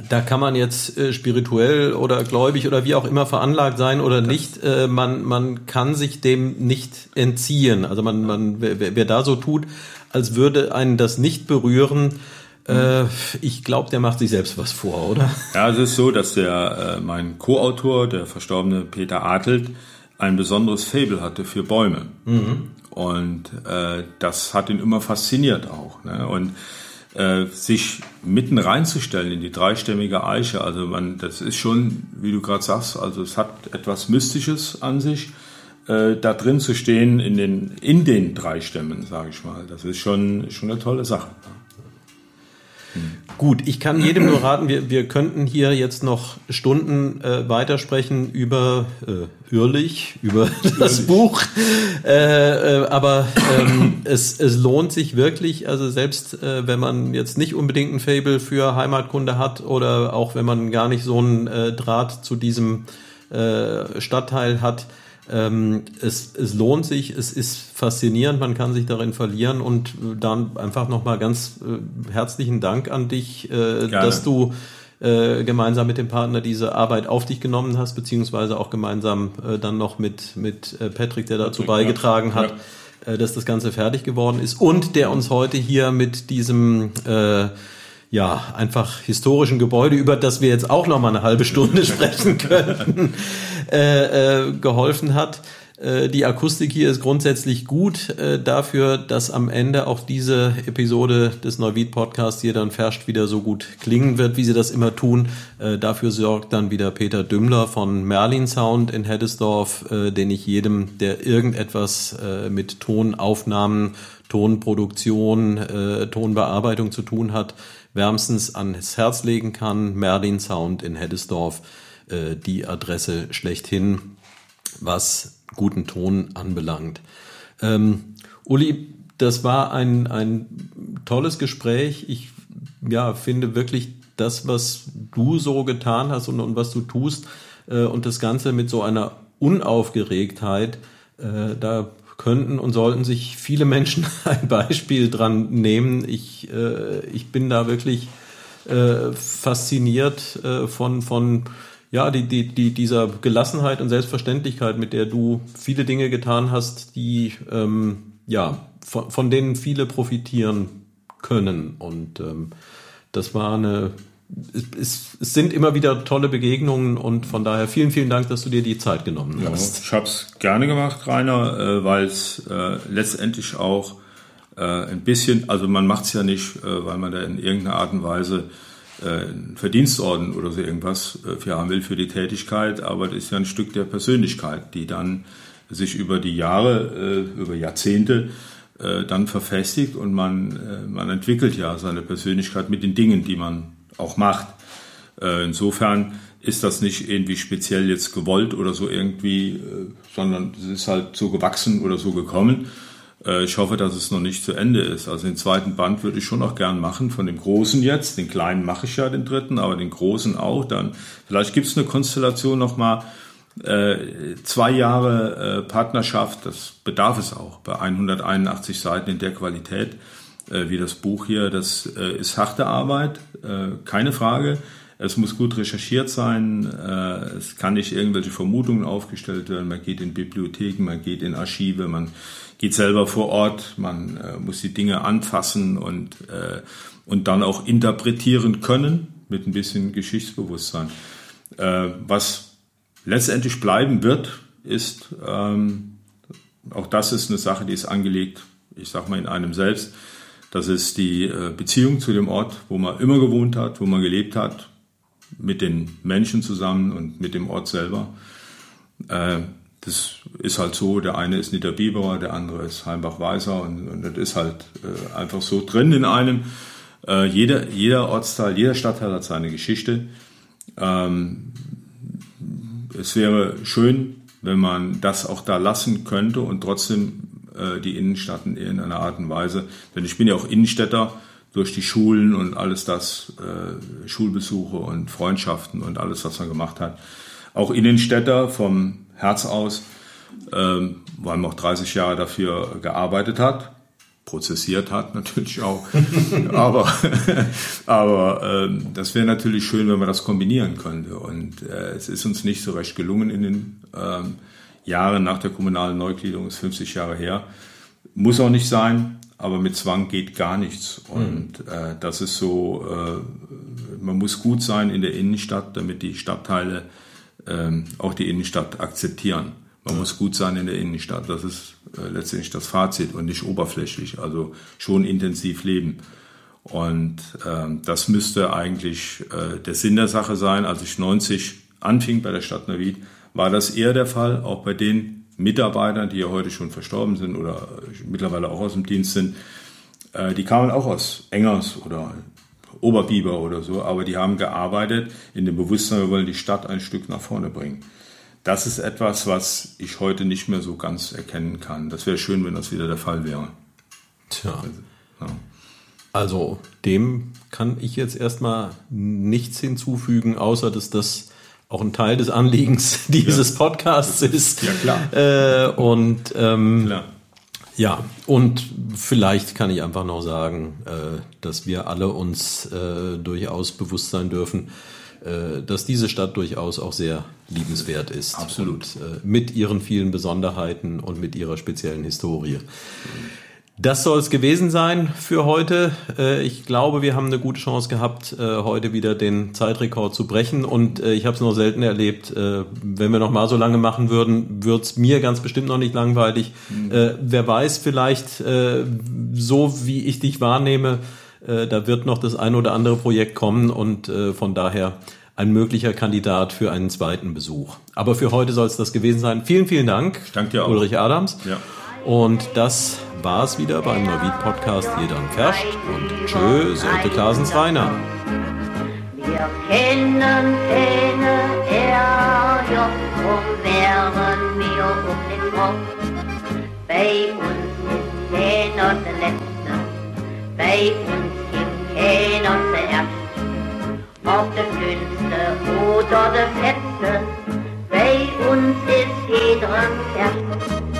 da kann man jetzt äh, spirituell oder gläubig oder wie auch immer veranlagt sein oder nicht. Äh, man, man kann sich dem nicht entziehen. Also man, man, wer, wer da so tut, als würde einen das nicht berühren, äh, ich glaube, der macht sich selbst was vor, oder? Ja, es ist so, dass der äh, mein Co-Autor, der verstorbene Peter Adelt, ein besonderes Fable hatte für Bäume. Mhm. Und äh, das hat ihn immer fasziniert auch. Ne? Und äh, sich mitten reinzustellen in die dreistämmige Eiche. Also man, das ist schon, wie du gerade sagst, also es hat etwas Mystisches an sich, äh, da drin zu stehen in den, in den drei Stämmen, sage ich mal. Das ist schon, schon eine tolle Sache. Gut, ich kann jedem nur raten, wir, wir könnten hier jetzt noch Stunden äh, weitersprechen über äh, Hürlich, über das Buch. Äh, äh, aber ähm, es, es lohnt sich wirklich, also selbst äh, wenn man jetzt nicht unbedingt ein Fable für Heimatkunde hat oder auch wenn man gar nicht so einen äh, Draht zu diesem äh, Stadtteil hat, ähm, es, es lohnt sich, es ist faszinierend, man kann sich darin verlieren und dann einfach nochmal ganz äh, herzlichen Dank an dich, äh, dass du äh, gemeinsam mit dem Partner diese Arbeit auf dich genommen hast, beziehungsweise auch gemeinsam äh, dann noch mit, mit äh, Patrick, der dazu Patrick, beigetragen ja. hat, dass das Ganze fertig geworden ist. Und der uns heute hier mit diesem ja, einfach historischen Gebäude, über das wir jetzt auch noch mal eine halbe Stunde sprechen könnten, äh, äh, geholfen hat. Äh, die Akustik hier ist grundsätzlich gut äh, dafür, dass am Ende auch diese Episode des Neuwied Podcasts hier dann ferscht wieder so gut klingen wird, wie sie das immer tun. Äh, dafür sorgt dann wieder Peter Dümmler von Merlin Sound in Heddesdorf, äh, den ich jedem, der irgendetwas mit Tonaufnahmen, Tonproduktion, äh, Tonbearbeitung zu tun hat, wärmstens ans Herz legen kann. Merlin Sound in Heddesdorf, äh, die Adresse schlechthin, was guten Ton anbelangt. Ähm, Uli, das war ein, ein tolles Gespräch. Ich ja, finde wirklich das, was du so getan hast und, und was du tust äh, und das Ganze mit so einer Unaufgeregtheit, äh, da könnten und sollten sich viele Menschen ein Beispiel dran nehmen. Ich, äh, ich bin da wirklich äh, fasziniert äh, von, von ja, die, die, die, dieser Gelassenheit und Selbstverständlichkeit, mit der du viele Dinge getan hast, die ähm, ja, von, von denen viele profitieren können. Und ähm, das war eine es, es, sind immer wieder tolle Begegnungen und von daher vielen, vielen Dank, dass du dir die Zeit genommen hast. Ja, ich habe es gerne gemacht, Rainer, äh, weil es äh, letztendlich auch äh, ein bisschen, also man macht es ja nicht, weil man da in irgendeiner Art und Weise einen Verdienstorden oder so irgendwas für haben will für die Tätigkeit, aber das ist ja ein Stück der Persönlichkeit, die dann sich über die Jahre, über Jahrzehnte dann verfestigt und man, man entwickelt ja seine Persönlichkeit mit den Dingen, die man auch macht. Äh, insofern ist das nicht irgendwie speziell jetzt gewollt oder so irgendwie, äh, sondern es ist halt so gewachsen oder so gekommen. Äh, ich hoffe, dass es noch nicht zu Ende ist. Also den zweiten Band würde ich schon noch gern machen, von dem Großen jetzt. Den Kleinen mache ich ja, den dritten, aber den Großen auch. Dann vielleicht gibt es eine Konstellation nochmal. Zwei Jahre Partnerschaft, das bedarf es auch bei 181 Seiten in der Qualität äh, wie das Buch hier. Das äh, ist harte Arbeit, äh, keine Frage. Es muss gut recherchiert sein. Äh, es kann nicht irgendwelche Vermutungen aufgestellt werden. Man geht in Bibliotheken, man geht in Archive, man geht selber vor Ort, man äh, muss die Dinge anfassen und, äh, und dann auch interpretieren können mit ein bisschen Geschichtsbewusstsein. was letztendlich bleiben wird, ist, ähm, auch das ist eine Sache, die ist angelegt, ich sag mal, in einem selbst das ist die äh, Beziehung zu dem Ort, wo man immer gewohnt hat, wo man gelebt hat, mit den Menschen zusammen und mit dem Ort selber. Äh, das ist halt so, der eine ist Niederbiberer, der andere ist Heimbach-Weißer und, und, das ist halt äh, einfach so drin in einem. jeder, jeder Ortsteil, jeder Stadtteil hat seine Geschichte. Ähm, es wäre schön, wenn man das auch da lassen könnte und trotzdem äh, die Innenstadt in irgendeiner Art und Weise. Denn ich bin ja auch Innenstädter durch die Schulen und alles das, äh, Schulbesuche und Freundschaften und alles, was man gemacht hat. Auch Innenstädter vom Herz aus, ähm, weil man auch 30 Jahre dafür gearbeitet hat, prozessiert hat natürlich auch. aber aber ähm, das wäre natürlich schön, wenn man das kombinieren könnte. Und äh, es ist uns nicht so recht gelungen in den ähm, Jahre nach der kommunalen Neugliederung, ist 50 Jahre her. Muss auch nicht sein, aber mit Zwang geht gar nichts. Und äh, das ist so, äh, man muss gut sein in der Innenstadt, damit die Stadtteile äh, auch die Innenstadt akzeptieren. Man muss gut sein in der Innenstadt. Das ist äh, letztendlich das Fazit und nicht oberflächlich, also schon intensiv leben. Und ähm, das müsste eigentlich äh, der Sinn der Sache sein. Als ich 90 anfing bei der Stadt Neuwied, war das eher der Fall, auch bei den Mitarbeitern, die ja heute schon verstorben sind oder mittlerweile auch aus dem Dienst sind. Äh, die kamen auch aus Engers oder Oberbiber oder so, aber die haben gearbeitet in dem Bewusstsein, wir wollen die Stadt ein Stück nach vorne bringen. Das ist etwas, was ich heute nicht mehr so ganz erkennen kann. Das wäre schön, wenn das wieder der Fall wäre. Tja. Ja. Also dem kann ich jetzt erstmal nichts hinzufügen, außer dass das auch ein Teil des Anliegens dieses ja. Podcasts ist. Ja, klar. Äh, und ähm, klar. ja, und vielleicht kann ich einfach noch sagen, äh, dass wir alle uns äh, durchaus bewusst sein dürfen, äh, dass diese Stadt durchaus auch sehr liebenswert ist. Absolut. Und, äh, mit ihren vielen Besonderheiten und mit ihrer speziellen Historie. Mhm. Das soll es gewesen sein für heute. Äh, ich glaube, wir haben eine gute Chance gehabt, äh, heute wieder den Zeitrekord zu brechen. Und äh, ich habe es noch selten erlebt. Wenn wir noch mal so lange machen würden, wird es mir ganz bestimmt noch nicht langweilig. Mhm. Wer weiß, vielleicht so wie ich dich wahrnehme, da wird noch das ein oder andere Projekt kommen und von daher ein möglicher Kandidat für einen zweiten Besuch. Aber für heute soll es das gewesen sein. Vielen, vielen Dank, Danke dir auch. Ulrich Adams. Ja. Und das war es wieder beim Neuwied-Podcast Jeder am Ferscht und tschö, sollte Klasens Rainer. Wir kennen keine Ärger, drum wären wir um den Kopf. Bei uns ist keiner der Letzte, bei uns gibt keiner zuerst. Ob der Dünnste oder der Fetzte, bei uns ist jeder am Erst.